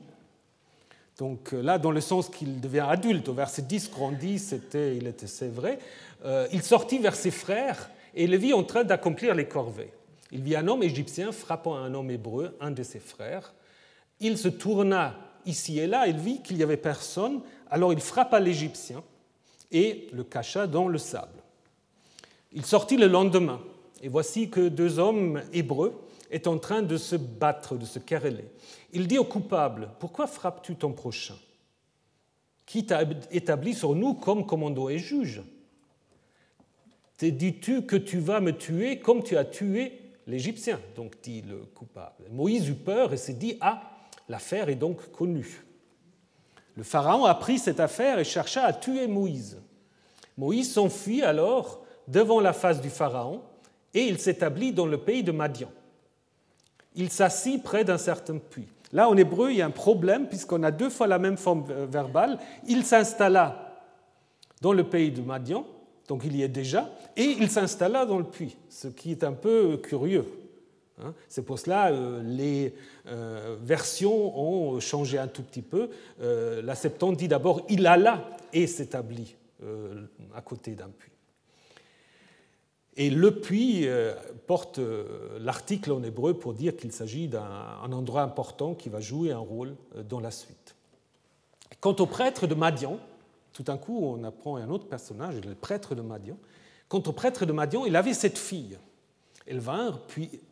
Donc là, dans le sens qu'il devient adulte, au verset 10, grandi, c'était, il était, c'est vrai. Euh, il sortit vers ses frères et le vit en train d'accomplir les corvées. Il vit un homme égyptien frappant un homme hébreu, un de ses frères. Il se tourna ici et là, il vit qu'il n'y avait personne, alors il frappa l'Égyptien et le cacha dans le sable. Il sortit le lendemain, et voici que deux hommes hébreux étaient en train de se battre, de se quereller. Il dit au coupable, Pourquoi frappes-tu ton prochain? Qui t'a établi sur nous comme commando et juge dis-tu que tu vas me tuer comme tu as tué l'Égyptien? Donc dit le coupable. Moïse eut peur et s'est dit Ah, l'affaire est donc connue. Le Pharaon apprit cette affaire et chercha à tuer Moïse. Moïse s'enfuit alors devant la face du Pharaon et il s'établit dans le pays de Madian. Il s'assit près d'un certain puits. Là, en hébreu, il y a un problème puisqu'on a deux fois la même forme verbale. Il s'installa dans le pays de Madian donc il y est déjà, et il s'installa dans le puits, ce qui est un peu curieux. Hein. C'est pour cela euh, les euh, versions ont changé un tout petit peu. Euh, la Septante dit d'abord il alla et s'établit à côté d'un puits. Et le puits porte l'article en hébreu pour dire qu'il s'agit d'un endroit important qui va jouer un rôle dans la suite. Quant au prêtre de Madian, tout d'un coup, on apprend un autre personnage, le prêtre de Madian. Quant au prêtre de Madian, il avait cette fille. Elles vinrent,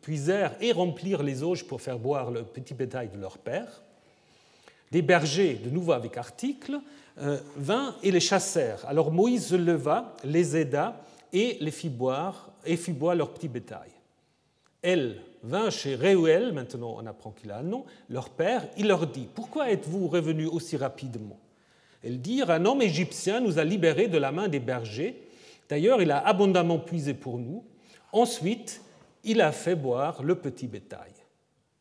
puisèrent et remplirent les auges pour faire boire le petit bétail de leur père. Des bergers, de nouveau avec article, euh, vinrent et les chassèrent. Alors Moïse se leva, les aida et les fit boire, et leur petit bétail. Elle vint chez Réuel, maintenant on apprend qu'il a un nom, leur père, il leur dit Pourquoi êtes-vous revenus aussi rapidement? Elles dirent Un homme égyptien nous a libérés de la main des bergers. D'ailleurs, il a abondamment puisé pour nous. Ensuite, il a fait boire le petit bétail.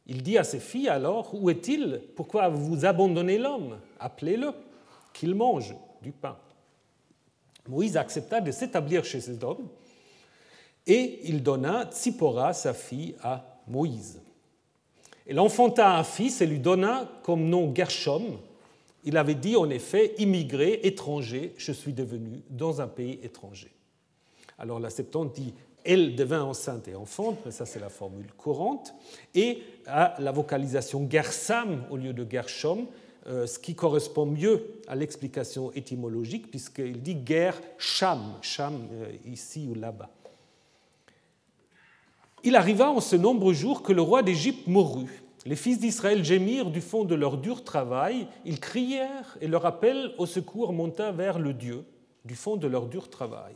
Il dit à ses filles alors Où est-il? Pourquoi vous abandonnez l'homme? Appelez-le, qu'il mange du pain. Moïse accepta de s'établir chez ces hommes et il donna Tsipora, sa fille, à Moïse. Il enfanta un fils et lui donna comme nom Gershom, il avait dit en effet, immigré, étranger, je suis devenu dans un pays étranger. Alors la Septante dit elle devint enceinte et enfante, mais ça c'est la formule courante, et à la vocalisation gersam au lieu de gershom, ce qui correspond mieux à l'explication étymologique, puisqu'il dit guerre sham, sham euh, ici ou là-bas. Il arriva en ce nombre jours que le roi d'Égypte mourut. Les fils d'Israël gémirent du fond de leur dur travail, ils crièrent et leur appel au secours monta vers le Dieu du fond de leur dur travail.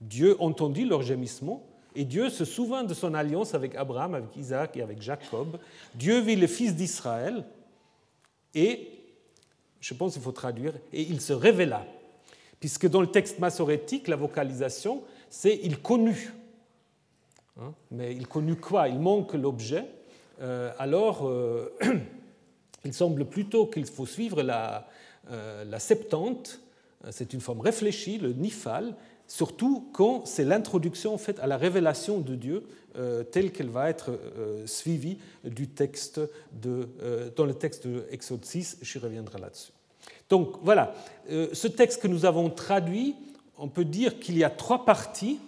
Dieu entendit leur gémissement et Dieu se souvint de son alliance avec Abraham, avec Isaac et avec Jacob. Dieu vit les fils d'Israël et je pense qu'il faut traduire, et il se révéla. Puisque dans le texte massorétique, la vocalisation, c'est il connut. Hein, mais il connut quoi? Il manque l'objet. Euh, alors, euh, il semble plutôt qu'il faut suivre la, euh, la septante. C'est une forme réfléchie, le nifal, surtout quand c'est l'introduction en fait, à la révélation de Dieu telle qu'elle va être suivie du texte de, dans le texte de Exode 6. J'y reviendrai là-dessus. Donc voilà, ce texte que nous avons traduit, on peut dire qu'il y a trois parties.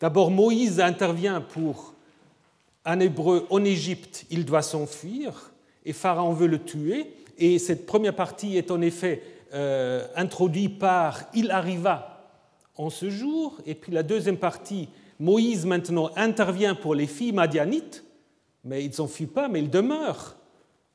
D'abord, Moïse intervient pour un hébreu en Égypte, il doit s'enfuir, et Pharaon veut le tuer. Et cette première partie est en effet euh, introduite par Il arriva en ce jour. Et puis la deuxième partie, Moïse maintenant intervient pour les filles madianites, mais ils ne s'enfuient pas, mais ils demeurent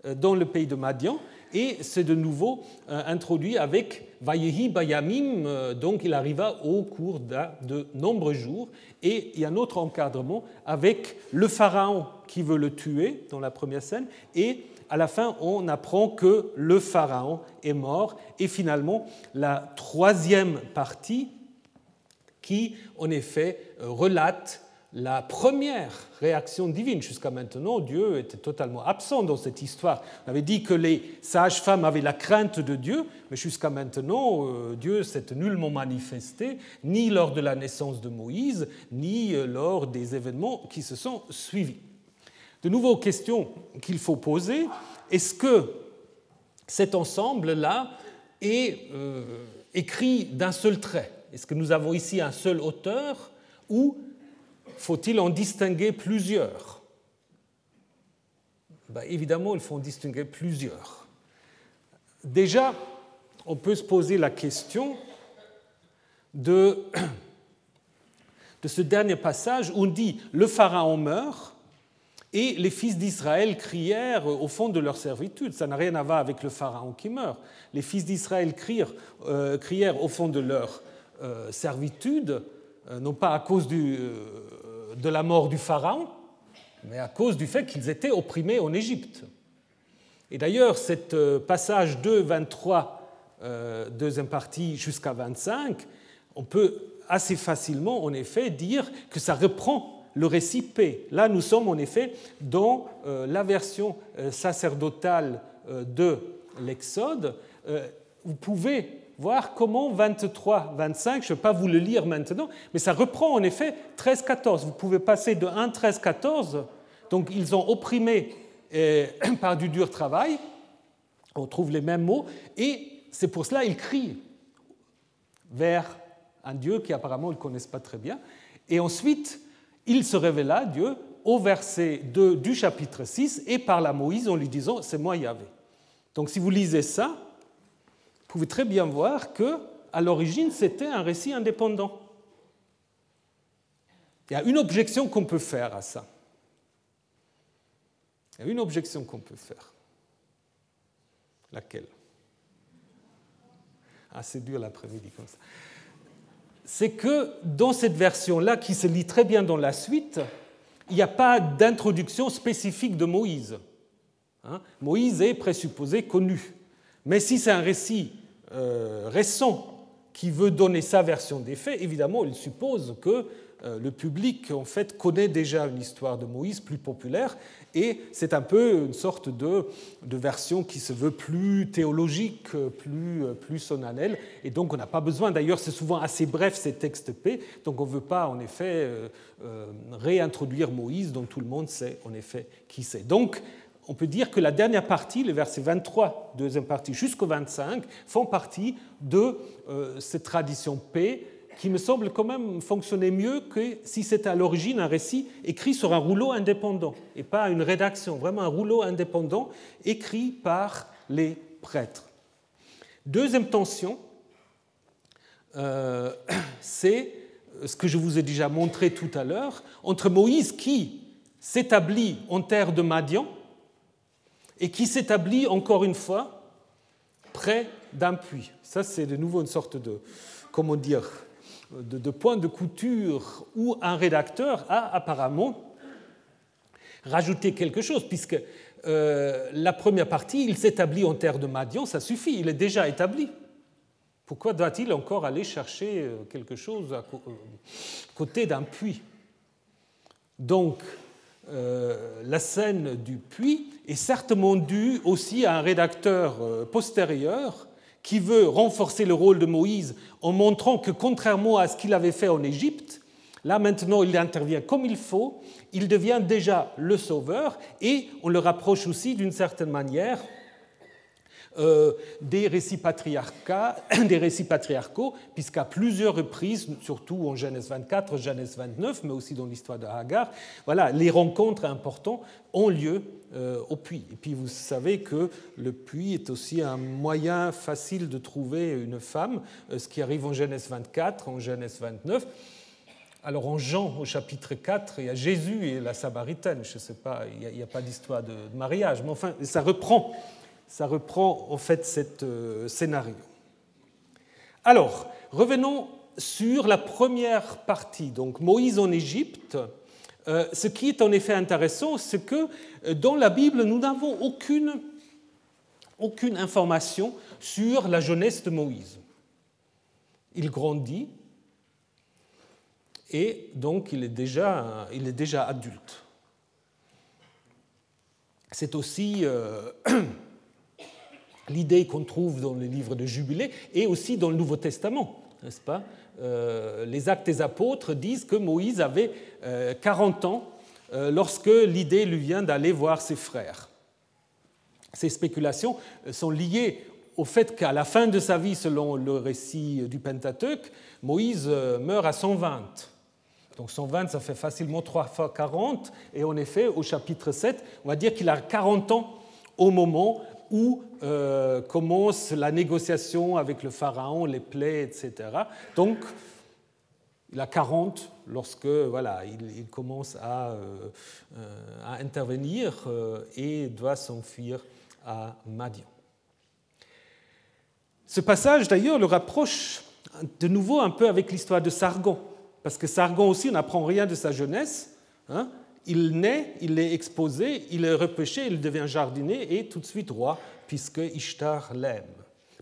euh, dans le pays de Madian et c'est de nouveau euh, introduit avec Vayehi Bayamim, euh, donc il arriva au cours de nombreux jours, et il y a un autre encadrement avec le pharaon qui veut le tuer dans la première scène, et à la fin on apprend que le pharaon est mort, et finalement la troisième partie qui en effet relate la première réaction divine. Jusqu'à maintenant, Dieu était totalement absent dans cette histoire. On avait dit que les sages-femmes avaient la crainte de Dieu, mais jusqu'à maintenant, euh, Dieu s'est nullement manifesté, ni lors de la naissance de Moïse, ni euh, lors des événements qui se sont suivis. De nouveau, question qu'il faut poser, est-ce que cet ensemble-là est euh, écrit d'un seul trait? Est-ce que nous avons ici un seul auteur ou faut-il en distinguer plusieurs? Ben, Évidemment, il faut en distinguer plusieurs. Déjà, on peut se poser la question de, ce dernier passage où on dit le pharaon meurt et les fils d'Israël crièrent au fond de leur servitude. Ça n'a rien à voir avec le pharaon qui meurt. Les fils d'Israël crièrent, euh, crièrent, au fond de leur euh, servitude, euh, non pas à cause du, de la mort du Pharaon, mais à cause du fait qu'ils étaient opprimés en Égypte. Et d'ailleurs, cet euh, passage 2, 23, euh, deuxième partie jusqu'à 25, on peut assez facilement, en effet, dire que ça reprend le récit P. Là, nous sommes en effet dans euh, la version sacerdotale de l'Exode. Vous pouvez voir comment 23, 25, je ne vais pas vous le lire maintenant, mais ça reprend en effet 13, 14. Vous pouvez passer de 1, 13, 14. Donc ils ont opprimé euh, par du dur travail, on trouve les mêmes mots, et c'est pour cela qu'ils crient vers un Dieu qui apparemment ils ne connaissent pas très bien. Et ensuite, il se révéla, Dieu, au verset 2 du chapitre 6, et par la Moïse en lui disant, c'est moi Yahvé. Donc si vous lisez ça, pouvez très bien voir que, à l'origine, c'était un récit indépendant. Il y a une objection qu'on peut faire à ça. Il y a une objection qu'on peut faire. Laquelle? Ah, c'est dur l'après-midi comme ça. C'est que dans cette version-là, qui se lit très bien dans la suite, il n'y a pas d'introduction spécifique de Moïse. Hein Moïse est présupposé connu. Mais si c'est un récit euh, récent qui veut donner sa version des faits, évidemment, il suppose que euh, le public en fait connaît déjà une histoire de Moïse plus populaire et c'est un peu une sorte de, version qui se veut plus théologique, plus, plus solennelle et donc on n'a pas besoin, d'ailleurs c'est souvent assez bref ces textes P, donc on ne veut pas en effet euh, réintroduire Moïse dont tout le monde sait en effet qui c'est. Donc on peut dire que la dernière partie, les versets 23, deuxième partie, jusqu'au 25, font partie de euh, cette tradition P qui me semble quand même fonctionner mieux que si c'était à l'origine un récit écrit sur un rouleau indépendant et pas une rédaction, vraiment un rouleau indépendant écrit par les prêtres. Deuxième tension, euh, c'est ce que je vous ai déjà montré tout à l'heure, entre Moïse qui s'établit en terre de Madian et qui s'établit encore une fois près d'un puits. Ça, c'est de nouveau une sorte de, comment dire, de, point de couture où un rédacteur a apparemment rajouté quelque chose, puisque euh, la première partie, il s'établit en terre de Madian, ça suffit, il est déjà établi. Pourquoi doit-il encore aller chercher euh, quelque chose à euh, côté d'un puits? Donc, la scène du puits est certainement due aussi à un rédacteur postérieur qui veut renforcer le rôle de Moïse en montrant que contrairement à ce qu'il avait fait en Égypte, là maintenant il intervient comme il faut, il devient déjà le sauveur et on le rapproche aussi d'une certaine manière euh, des, récits patriarcaux, puisqu'à plusieurs reprises, surtout en Genèse 24, Genèse 29, mais aussi dans l'histoire de Hagar, voilà, les rencontres importantes ont lieu euh, au puits. Et puis vous savez que le puits est aussi un moyen facile de trouver une femme, euh, ce qui arrive en Genèse 24, en Genèse 29. Alors en Jean, au chapitre 4, il y a Jésus et la Samaritaine. Je ne sais pas, il n'y a, pas d'histoire de mariage, mais enfin, ça reprend ça reprend en fait ce euh, scénario. Alors, revenons sur la première partie, donc Moïse en Égypte. Euh, ce qui est en effet intéressant, c'est que euh, dans la Bible, nous n'avons aucune, aucune information sur la jeunesse de Moïse. Il grandit et donc il est déjà, il est déjà adulte. C'est aussi l'idée qu'on trouve dans les livres de Jubilé et aussi dans le Nouveau Testament, n'est-ce pas? Euh, Les actes des apôtres disent que Moïse avait 40 euh, ans euh, lorsque l'idée lui vient d'aller voir ses frères. Ces spéculations sont liées au fait qu'à la fin de sa vie, selon le récit du Pentateuque, Moïse meurt à 120. Donc 120, ça fait facilement 3 fois 40. Et en effet, au chapitre 7, on va dire qu'il a 40 ans au moment où euh, commence la négociation avec le pharaon, les plaies, etc. Donc, il a 40 lorsque voilà, il, commence à, euh, à intervenir euh, et doit s'enfuir à Madian. Ce passage, d'ailleurs, le rapproche de nouveau un peu avec l'histoire de Sargon, parce que Sargon aussi, on n'apprend rien de sa jeunesse. Hein il naît, il est exposé, il est repêché, il devient jardinier et tout de suite roi, puisque Ishtar l'aime.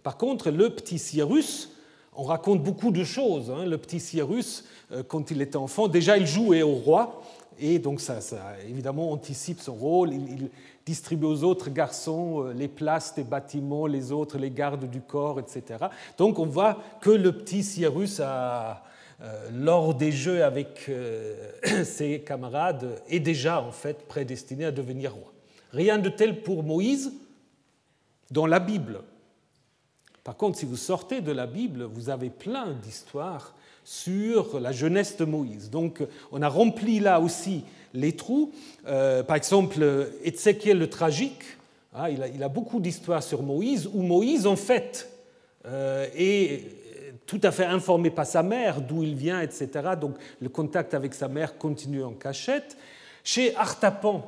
Par contre, le petit Cyrus, on raconte beaucoup de choses. Hein. Le petit Cyrus, euh, quand il était enfant, déjà il jouait au roi, et donc ça, évidemment anticipe son rôle. Il, distribue aux autres garçons euh, les places des bâtiments, les autres les gardes du corps, etc. Donc on voit que le petit Cyrus a, lors des jeux avec euh, ses camarades est déjà en fait prédestiné à devenir roi. Rien de tel pour Moïse dans la Bible. Par contre, si vous sortez de la Bible, vous avez plein d'histoires sur la jeunesse de Moïse. Donc, on a rempli là aussi les trous. Euh, par exemple, Ézéchiel le tragique, hein, il, a, il, a, beaucoup d'histoires sur Moïse, où Moïse, en fait, est tout à fait informé par sa mère d'où il vient, etc. Donc le contact avec sa mère continue en cachette. Chez Artapan,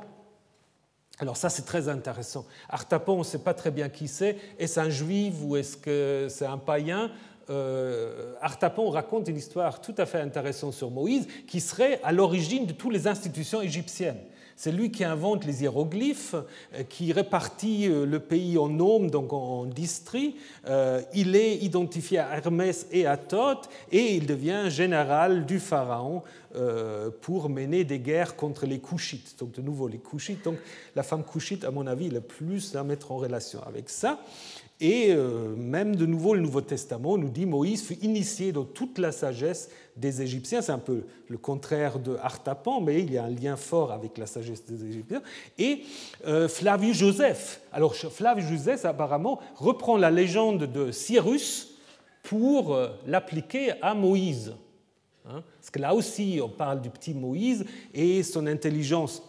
alors ça c'est très intéressant. Artapan, on ne sait pas très bien qui c'est. Est-ce un juif ou est-ce que c'est un païen? Euh, Artapan raconte une histoire tout à fait intéressante sur Moïse qui serait à l'origine de toutes les institutions égyptiennes. C'est lui qui invente les hiéroglyphes, euh, qui répartit euh, le pays en noms, donc en districts. Euh, il est identifié à Hermès et à Thoth, et il devient général du pharaon pour mener des guerres contre les Couchites. Donc de nouveau les Couchites. Donc la femme Couchite, à mon avis, le plus à mettre en relation avec ça. Et euh, même de nouveau, le Nouveau Testament nous dit Moïse fut initié dans toute la sagesse des Égyptiens. C'est un peu le contraire de Artapan, mais il y a un lien fort avec la sagesse des Égyptiens. Et euh, Flavius Joseph. Alors Flavius Joseph, apparemment, reprend la légende de Cyrus pour euh, l'appliquer à Moïse. Hein. Parce que là aussi, on parle du petit Moïse et son intelligence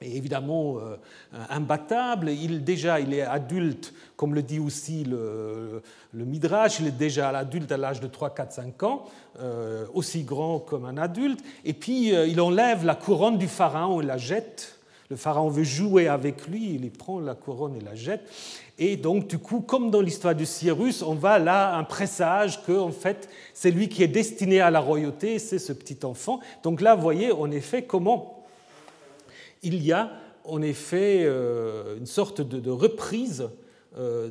évidemment euh, imbattable. Il, déjà, il est adulte, comme le dit aussi le, Midrash, il est déjà adulte à l'âge de 3, 4, 5 ans, euh, aussi grand comme un adulte. Et puis, euh, il enlève la couronne du pharaon et la jette. Le pharaon veut jouer avec lui, il prend la couronne et la jette. Et donc, du coup, comme dans l'histoire de Cyrus, on va là un présage que, en fait, c'est lui qui est destiné à la royauté, c'est ce petit enfant. Donc là, vous voyez, en effet, comment il y a en effet euh, une sorte de, reprise, euh,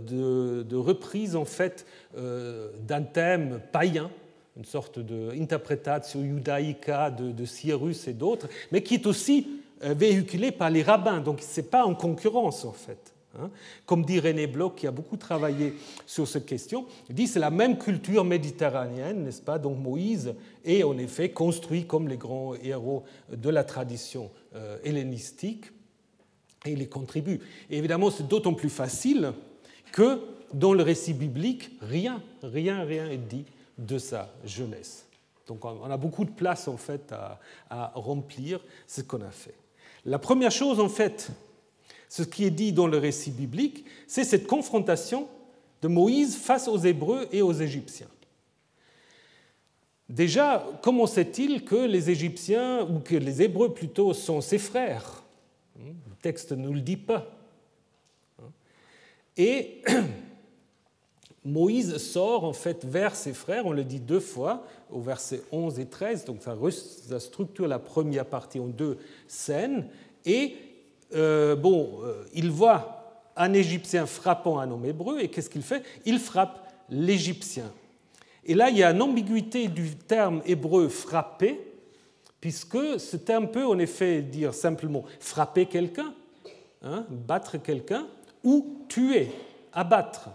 de, reprise en fait euh, d'un thème païen, une sorte d'interprétation judaïca de, Cyrus et d'autres, mais qui est aussi véhiculé par les rabbins. Donc ce n'est pas en concurrence en fait. Hein. Comme dit René Bloch, qui a beaucoup travaillé sur cette question, il dit c'est la même culture méditerranéenne, n'est-ce pas? Donc Moïse est en effet construit comme les grands héros de la tradition hellénistique et il y contribue. Évidemment, c'est d'autant plus facile que dans le récit biblique, rien, rien, rien est dit de sa jeunesse. Donc on a beaucoup de place en fait à, à remplir ce qu'on a fait. La première chose en fait ce qui est dit dans le récit biblique, c'est cette confrontation de Moïse face aux Hébreux et aux Égyptiens. Déjà, comment sait-il que les Égyptiens, ou que les Hébreux plutôt, sont ses frères? Le texte ne le dit pas. Et Moïse sort en fait vers ses frères, on le dit deux fois, au verset 11 et 13, donc ça structure la première partie en deux scènes, et euh, bon, euh, il voit un Égyptien frappant un homme hébreu, et qu'est-ce qu'il fait? Il frappe l'Égyptien. Et là, il y a une ambiguïté du terme hébreu frapper, puisque ce terme peut en effet dire simplement frapper quelqu'un, hein, battre quelqu'un, ou tuer, abattre.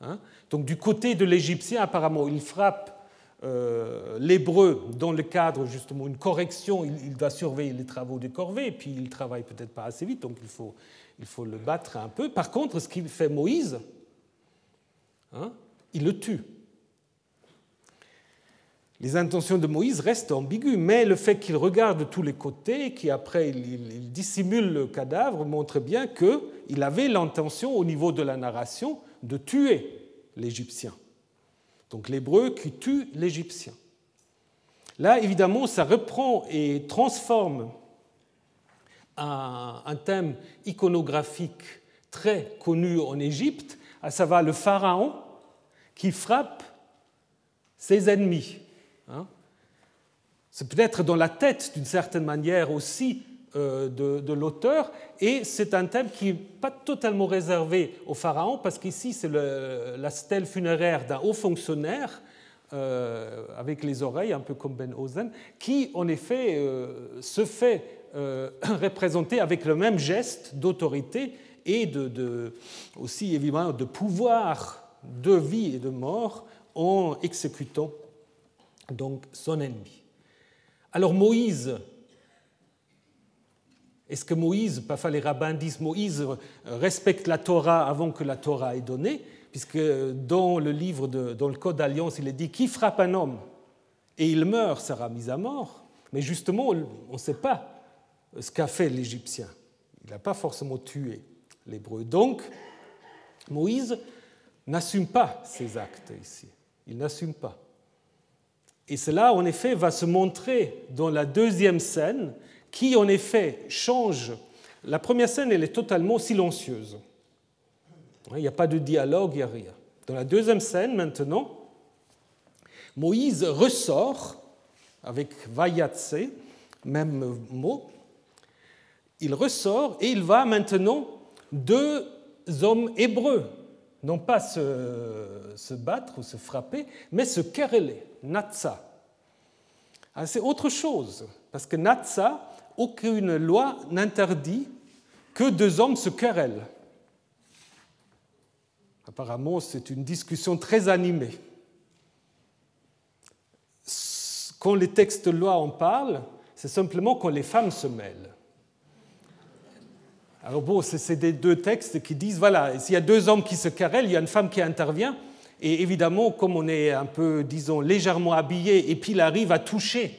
Hein. Donc du côté de l'Égyptien, apparemment, il frappe euh, l'hébreu, dans le cadre justement d'une correction, il, doit surveiller les travaux des corvées, et puis il travaille peut-être pas assez vite, donc il faut, il faut le battre un peu. Par contre, ce qu'il fait Moïse, hein, il le tue. Les intentions de Moïse restent ambiguës, mais le fait qu'il regarde de tous les côtés, qu'après il, il dissimule le cadavre, montre bien qu'il avait l'intention, au niveau de la narration, de tuer l'Égyptien. Donc l'hébreu qui tue l'Égyptien. Là, évidemment, ça reprend et transforme un, thème iconographique très connu en Égypte, à savoir le pharaon qui frappe ses ennemis. Hein. C'est peut-être dans la tête, d'une certaine manière aussi, euh, de, l'auteur, et c'est un thème qui n'est pas totalement réservé au pharaon, parce qu'ici c'est la stèle funéraire d'un haut fonctionnaire, euh, avec les oreilles, un peu comme Ben Ozen, qui en effet euh, se fait représenter avec le même geste d'autorité et aussi évidemment de pouvoir de vie et de mort en exécutant donc son ennemi. Alors Moïse est-ce que Moïse, parfois les rabbins disent Moïse respecte la Torah avant que la Torah ait donné, puisque dans le livre, dans le Code d'Alliance, il est dit qui frappe un homme et il meurt sera mis à mort. Mais justement, on ne sait pas ce qu'a fait l'Égyptien. Il n'a pas forcément tué l'Hébreu. Donc, Moïse n'assume pas ses actes ici. Il n'assume pas. Et cela, en effet, va se montrer dans la deuxième scène qui en effet change. La première scène, elle est totalement silencieuse. Il n'y a pas de dialogue, il n'y a rien. Dans la deuxième scène, maintenant, Moïse ressort avec Vayatse, même mot. Il ressort et il va maintenant deux hommes hébreux, non pas se, battre ou se frapper, mais se quereller, natsa. Ah, c'est autre chose, parce que natsa, aucune loi n'interdit que deux hommes se querellent. Apparemment, c'est une discussion très animée. Quand les textes de loi en parlent, c'est simplement quand les femmes se mêlent. Alors bon, c'est des deux textes qui disent, voilà, s'il y a deux hommes qui se querellent, il y a une femme qui intervient, et évidemment, comme on est un peu, disons, légèrement habillé, et puis il arrive à toucher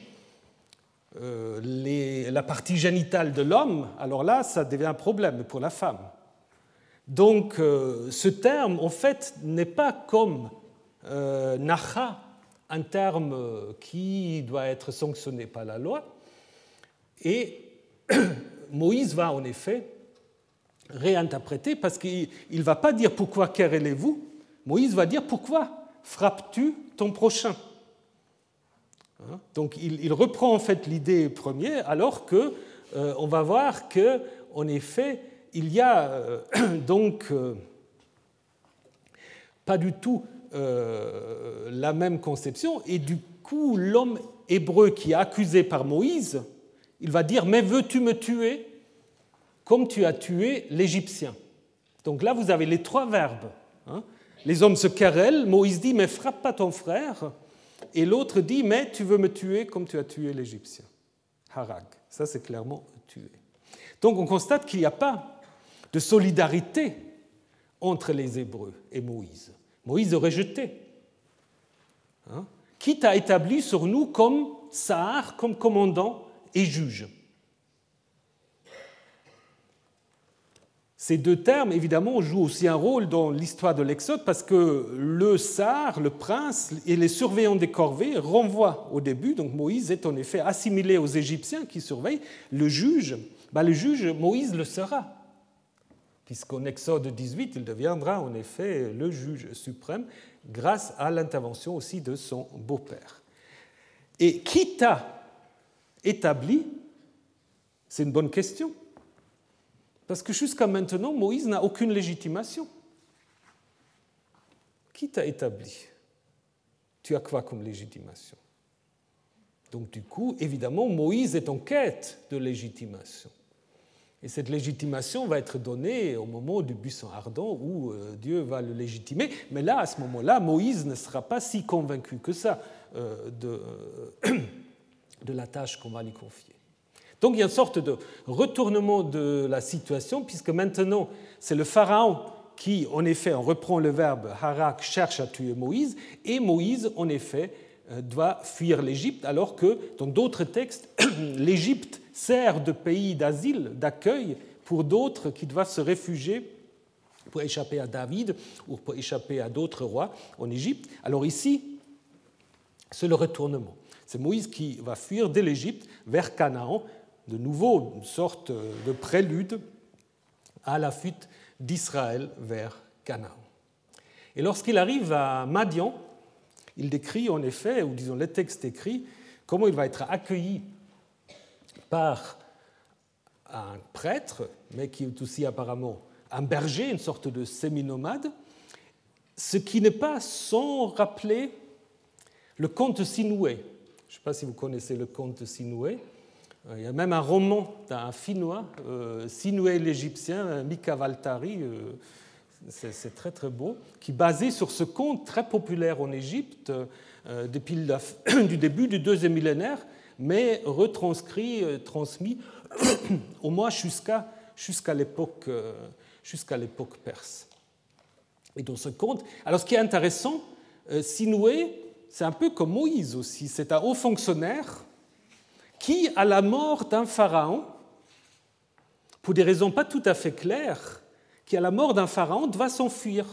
euh, la partie génitale de l'homme, alors là, ça devient un problème pour la femme. Donc, euh, ce terme, en fait, n'est pas comme euh, un terme qui doit être sanctionné par la loi. Et Moïse va en effet réinterpréter parce qu'il ne va pas dire pourquoi querellez-vous, Moïse va dire pourquoi frappes-tu ton prochain? Hein? Donc il, reprend en fait l'idée première alors que euh, on va voir que en effet il y a euh, donc euh, pas du tout la même conception et du coup l'homme hébreu qui est accusé par Moïse il va dire mais veux-tu me tuer? Comme tu as tué l'Égyptien. Donc là, vous avez les trois verbes. Hein. Les hommes se querellent, Moïse dit, mais frappe pas ton frère, et l'autre dit, mais tu veux me tuer comme tu as tué l'Égyptien. Harag, ça c'est clairement tuer. Donc on constate qu'il n'y a pas de solidarité entre les Hébreux et Moïse. Moïse aurait jeté. Hein. Qui t'a établi sur nous comme Sahar, comme commandant et juge Ces deux termes, évidemment, jouent aussi un rôle dans l'histoire de l'Exode parce que le Sar, le prince et les surveillants des corvées renvoient au début, donc Moïse est en effet assimilé aux Égyptiens qui surveillent, le juge, ben le juge, Moïse le sera, puisqu'en Exode 18, il deviendra en effet le juge suprême grâce à l'intervention aussi de son beau-père. Et qui t'a établi? C'est une bonne question. Parce que jusqu'à maintenant, Moïse n'a aucune légitimation. Qui t'a établi? Tu as quoi comme légitimation? Donc du coup, évidemment, Moïse est en quête de légitimation. Et cette légitimation va être donnée au moment du buisson ardent où euh, Dieu va le légitimer. Mais là, à ce moment-là, Moïse ne sera pas si convaincu que ça euh, de, de la tâche qu'on va lui confier. Donc il y a une sorte de retournement de la situation, puisque maintenant c'est le Pharaon qui, en effet, on reprend le verbe harak, cherche à tuer Moïse, et Moïse, en effet, euh, doit fuir l'Égypte, alors que dans d'autres textes, l'Égypte sert de pays d'asile, d'accueil pour d'autres qui doivent se réfugier pour échapper à David ou pour échapper à d'autres rois en Égypte. Alors ici, c'est le retournement. C'est Moïse qui va fuir de l'Égypte vers Canaan de nouveau une sorte de prélude à la fuite d'Israël vers Canaan. Et lorsqu'il arrive à Madian, il décrit en effet, ou disons les textes écrits, comment il va être accueilli par un prêtre, mais qui est aussi apparemment un berger, une sorte de semi-nomade, ce qui n'est pas sans rappeler le conte Sinoué. Je ne sais pas si vous connaissez le conte Sinoué. Euh, il y a même un roman d'un Finnois, euh, Sinoué l'Égyptien, Mika Valtari, euh, c'est très très beau, qui basé sur ce conte très populaire en Égypte depuis le début du deuxième millénaire, mais retranscrit, transmis au moins jusqu'à jusqu'à l'époque l'époque perse. Et dans ce conte, alors ce qui est intéressant, Sinoué, c'est un peu comme Moïse aussi, c'est un haut fonctionnaire qui, à la mort d'un pharaon, pour des raisons pas tout à fait claires, qui, à la mort d'un pharaon, doit s'enfuir.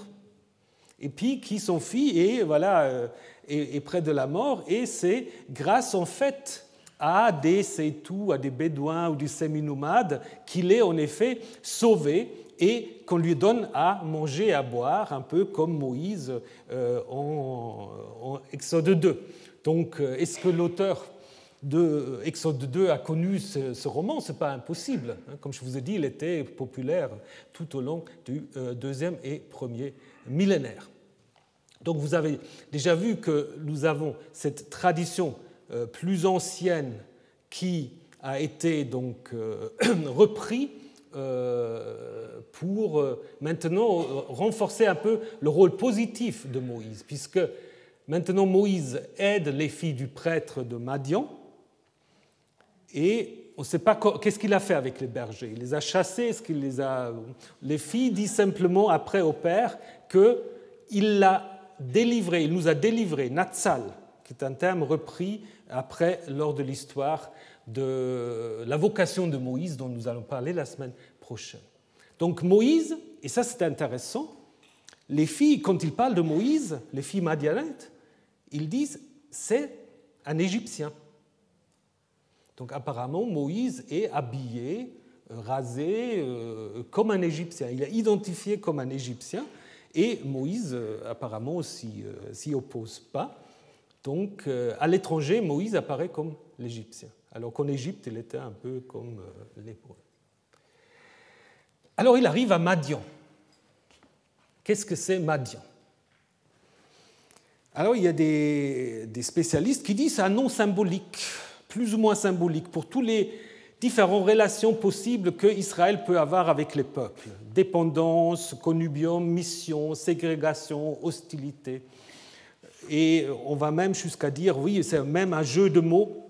Et puis qui s'enfuit et voilà, euh, est, près de la mort, et c'est grâce en fait à des Seitou, à des Bédouins ou des semi-nomades qu'il est en effet sauvé et qu'on lui donne à manger et à boire, un peu comme Moïse euh, en, en Exode 2. Donc, euh, est-ce que l'auteur de Exode 2 a connu ce, roman, ce n'est pas impossible. Hein. Comme je vous ai dit, il était populaire tout au long du euh, deuxième et premier millénaire. Donc vous avez déjà vu que nous avons cette tradition euh, plus ancienne qui a été donc euh, repris pour maintenant renforcer un peu le rôle positif de Moïse, puisque maintenant Moïse aide les filles du prêtre de Madian, et on ne sait pas qu'est-ce qu'il a fait avec les bergers. Il les a chassés, ce qu'il les a. Les filles disent simplement après au père qu'il l'a délivré, il nous a délivré, Natsal, qui est un terme repris après lors de l'histoire de la vocation de Moïse dont nous allons parler la semaine prochaine. Donc Moïse, et ça c'est intéressant, les filles, quand ils parlent de Moïse, les filles madianites, ils disent c'est un Égyptien. Donc apparemment, Moïse est habillé, euh, rasé euh, comme un Égyptien. Il est identifié comme un Égyptien et Moïse euh, apparemment s'y oppose pas. Donc à l'étranger, Moïse apparaît comme l'Égyptien, alors qu'en Égypte, il était un peu comme l'Hébreu. Alors il arrive à Madian. Qu'est-ce que c'est Madian? Alors il y a des, spécialistes qui disent c'est un nom symbolique plus ou moins symbolique pour toutes les différentes relations possibles que Israël peut avoir avec les peuples. Dépendance, connubium, mission, ségrégation, hostilité. Et on va même jusqu'à dire, oui, c'est même un jeu de mots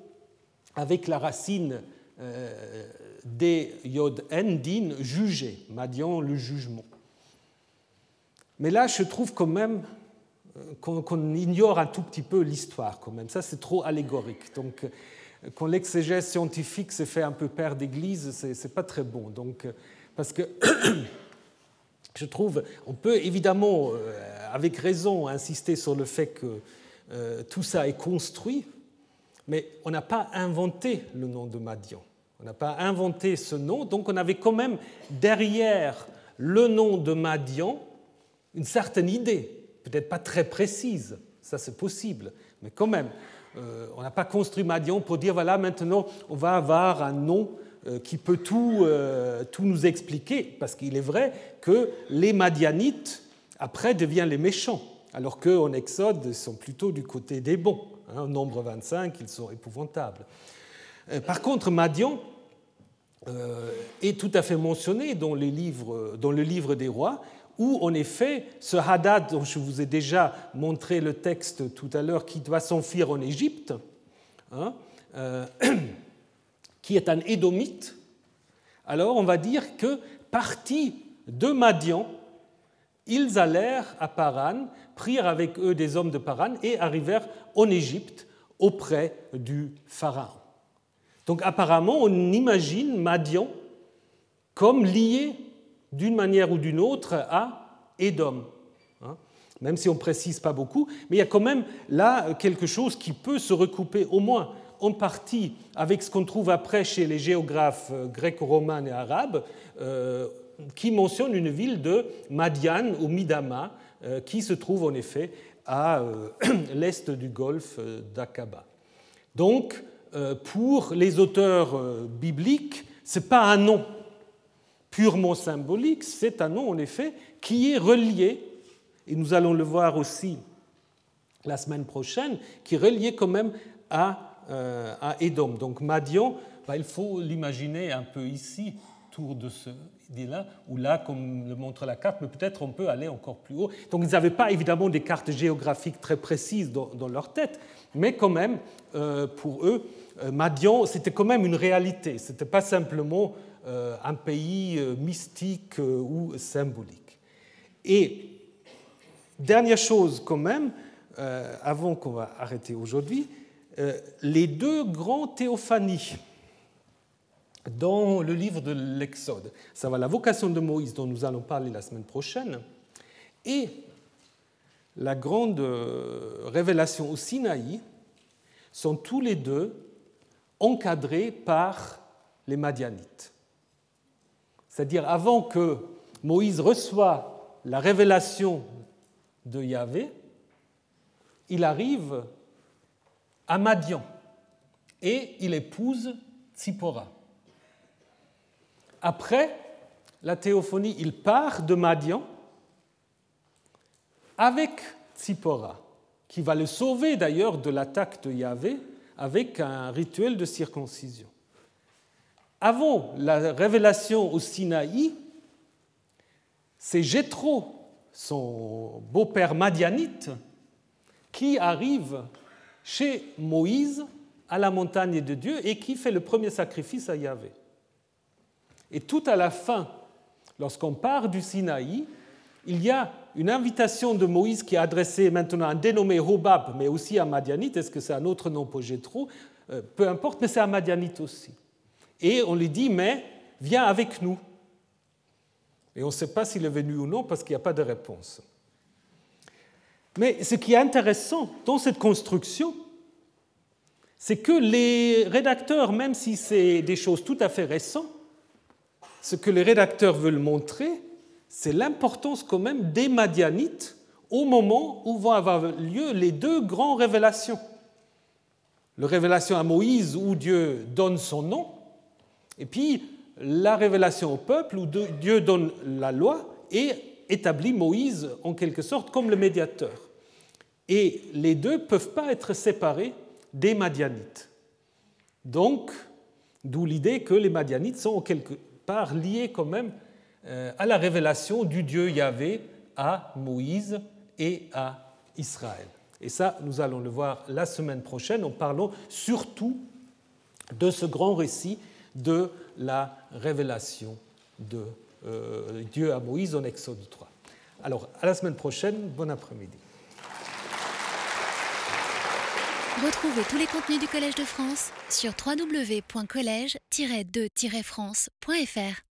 avec la racine euh, des yod din, juger, Madian, le jugement. Mais là, je trouve quand même euh, qu'on ignore un tout petit peu l'histoire, quand même. Ça, c'est trop allégorique. Donc, quand l'exégèse scientifique se fait un peu père d'église, ce n'est pas très bon. Donc, euh, parce que je trouve, on peut évidemment, euh, avec raison, insister sur le fait que euh, tout ça est construit, mais on n'a pas inventé le nom de Madian. On n'a pas inventé ce nom, donc on avait quand même derrière le nom de Madian une certaine idée, peut-être pas très précise, ça c'est possible, mais quand même. Euh, on n'a pas construit Madian pour dire voilà, maintenant on va avoir un nom euh, qui peut tout, euh, tout nous expliquer, parce qu'il est vrai que les Madianites, après, deviennent les méchants, alors qu'en Exode, ils sont plutôt du côté des bons. Hein, nombre 25, ils sont épouvantables. Par contre, Madian est tout à fait mentionné dans, les livres, dans le livre des rois, où en effet ce Hadad dont je vous ai déjà montré le texte tout à l'heure, qui doit s'enfuir en Égypte, hein, euh, qui est un édomite, alors on va dire que partis de Madian, ils allèrent à Paran, prirent avec eux des hommes de Paran et arrivèrent en Égypte auprès du Pharaon. Donc apparemment, on imagine Madian comme lié d'une manière ou d'une autre à Édom. Hein. Même si on ne précise pas beaucoup, mais il y a quand même là quelque chose qui peut se recouper au moins en partie avec ce qu'on trouve après chez les géographes euh, gréco-romains et arabes, euh, qui mentionnent une ville de Madian ou Midama, euh, qui se trouve en effet à l'est du golfe d'Aqaba. Donc, pour les auteurs bibliques, ce n'est pas un nom purement symbolique, c'est un nom en effet qui est relié, et nous allons le voir aussi la semaine prochaine, qui est relié quand même à, euh, à Édom. Donc Madian, bah, il faut l'imaginer un peu ici, autour de ce là ou là, comme le montre la carte, mais peut-être on peut aller encore plus haut. Donc ils n'avaient pas évidemment des cartes géographiques très précises dans, leur tête, mais quand même, euh, pour eux, euh, Madian, c'était quand même une réalité. Ce n'était pas simplement un pays euh, mystique euh, ou symbolique. Et dernière chose quand même, avant qu'on va arrêter aujourd'hui, les deux grands théophanies dans le livre de l'Exode, ça va la vocation de Moïse dont nous allons parler la semaine prochaine, et la grande révélation au Sinaï sont tous les deux encadrés par les Madianites. C'est-à-dire avant que Moïse reçoit la révélation de Yahvé, il arrive à Madian et il épouse Tzipora. Après la théophonie, il part de Madian avec Tzipora, qui va le sauver d'ailleurs de l'attaque de Yahvé avec un rituel de circoncision. Avant la révélation au Sinaï, c'est Jéthro, son beau-père madianite, qui arrive chez Moïse à la montagne de Dieu et qui fait le premier sacrifice à Yahvé. Et tout à la fin, lorsqu'on part du Sinaï, il y a une invitation de Moïse qui est adressée maintenant à un dénommé Hobab, mais aussi à Madianite. Est-ce que c'est un autre nom pour Jétro euh, Peu importe, mais c'est à Madianite aussi. Et on lui dit, mais viens avec nous. Et on ne sait pas s'il est venu ou non parce qu'il n'y a pas de réponse. Mais ce qui est intéressant dans cette construction, c'est que les rédacteurs, même si c'est des choses tout à fait récentes, ce que les rédacteurs veulent montrer, c'est l'importance quand même des Madianites au moment où vont avoir lieu les deux grandes révélations. La révélation à Moïse où Dieu donne son nom, et puis la révélation au peuple où Dieu donne la loi et établit Moïse en quelque sorte comme le médiateur. Et les deux ne peuvent pas être séparés des Madianites. Donc, d'où l'idée que les Madianites sont quelque part liés quand même euh, à la révélation du Dieu Yahvé à Moïse et à Israël. Et ça, nous allons le voir la semaine prochaine en parlant surtout de ce grand récit de la révélation de euh, Dieu à Moïse en Exode 3. Alors, à la semaine prochaine, bon après-midi. Retrouvez tous les contenus du Collège de France sur www.colège-2-france.fr.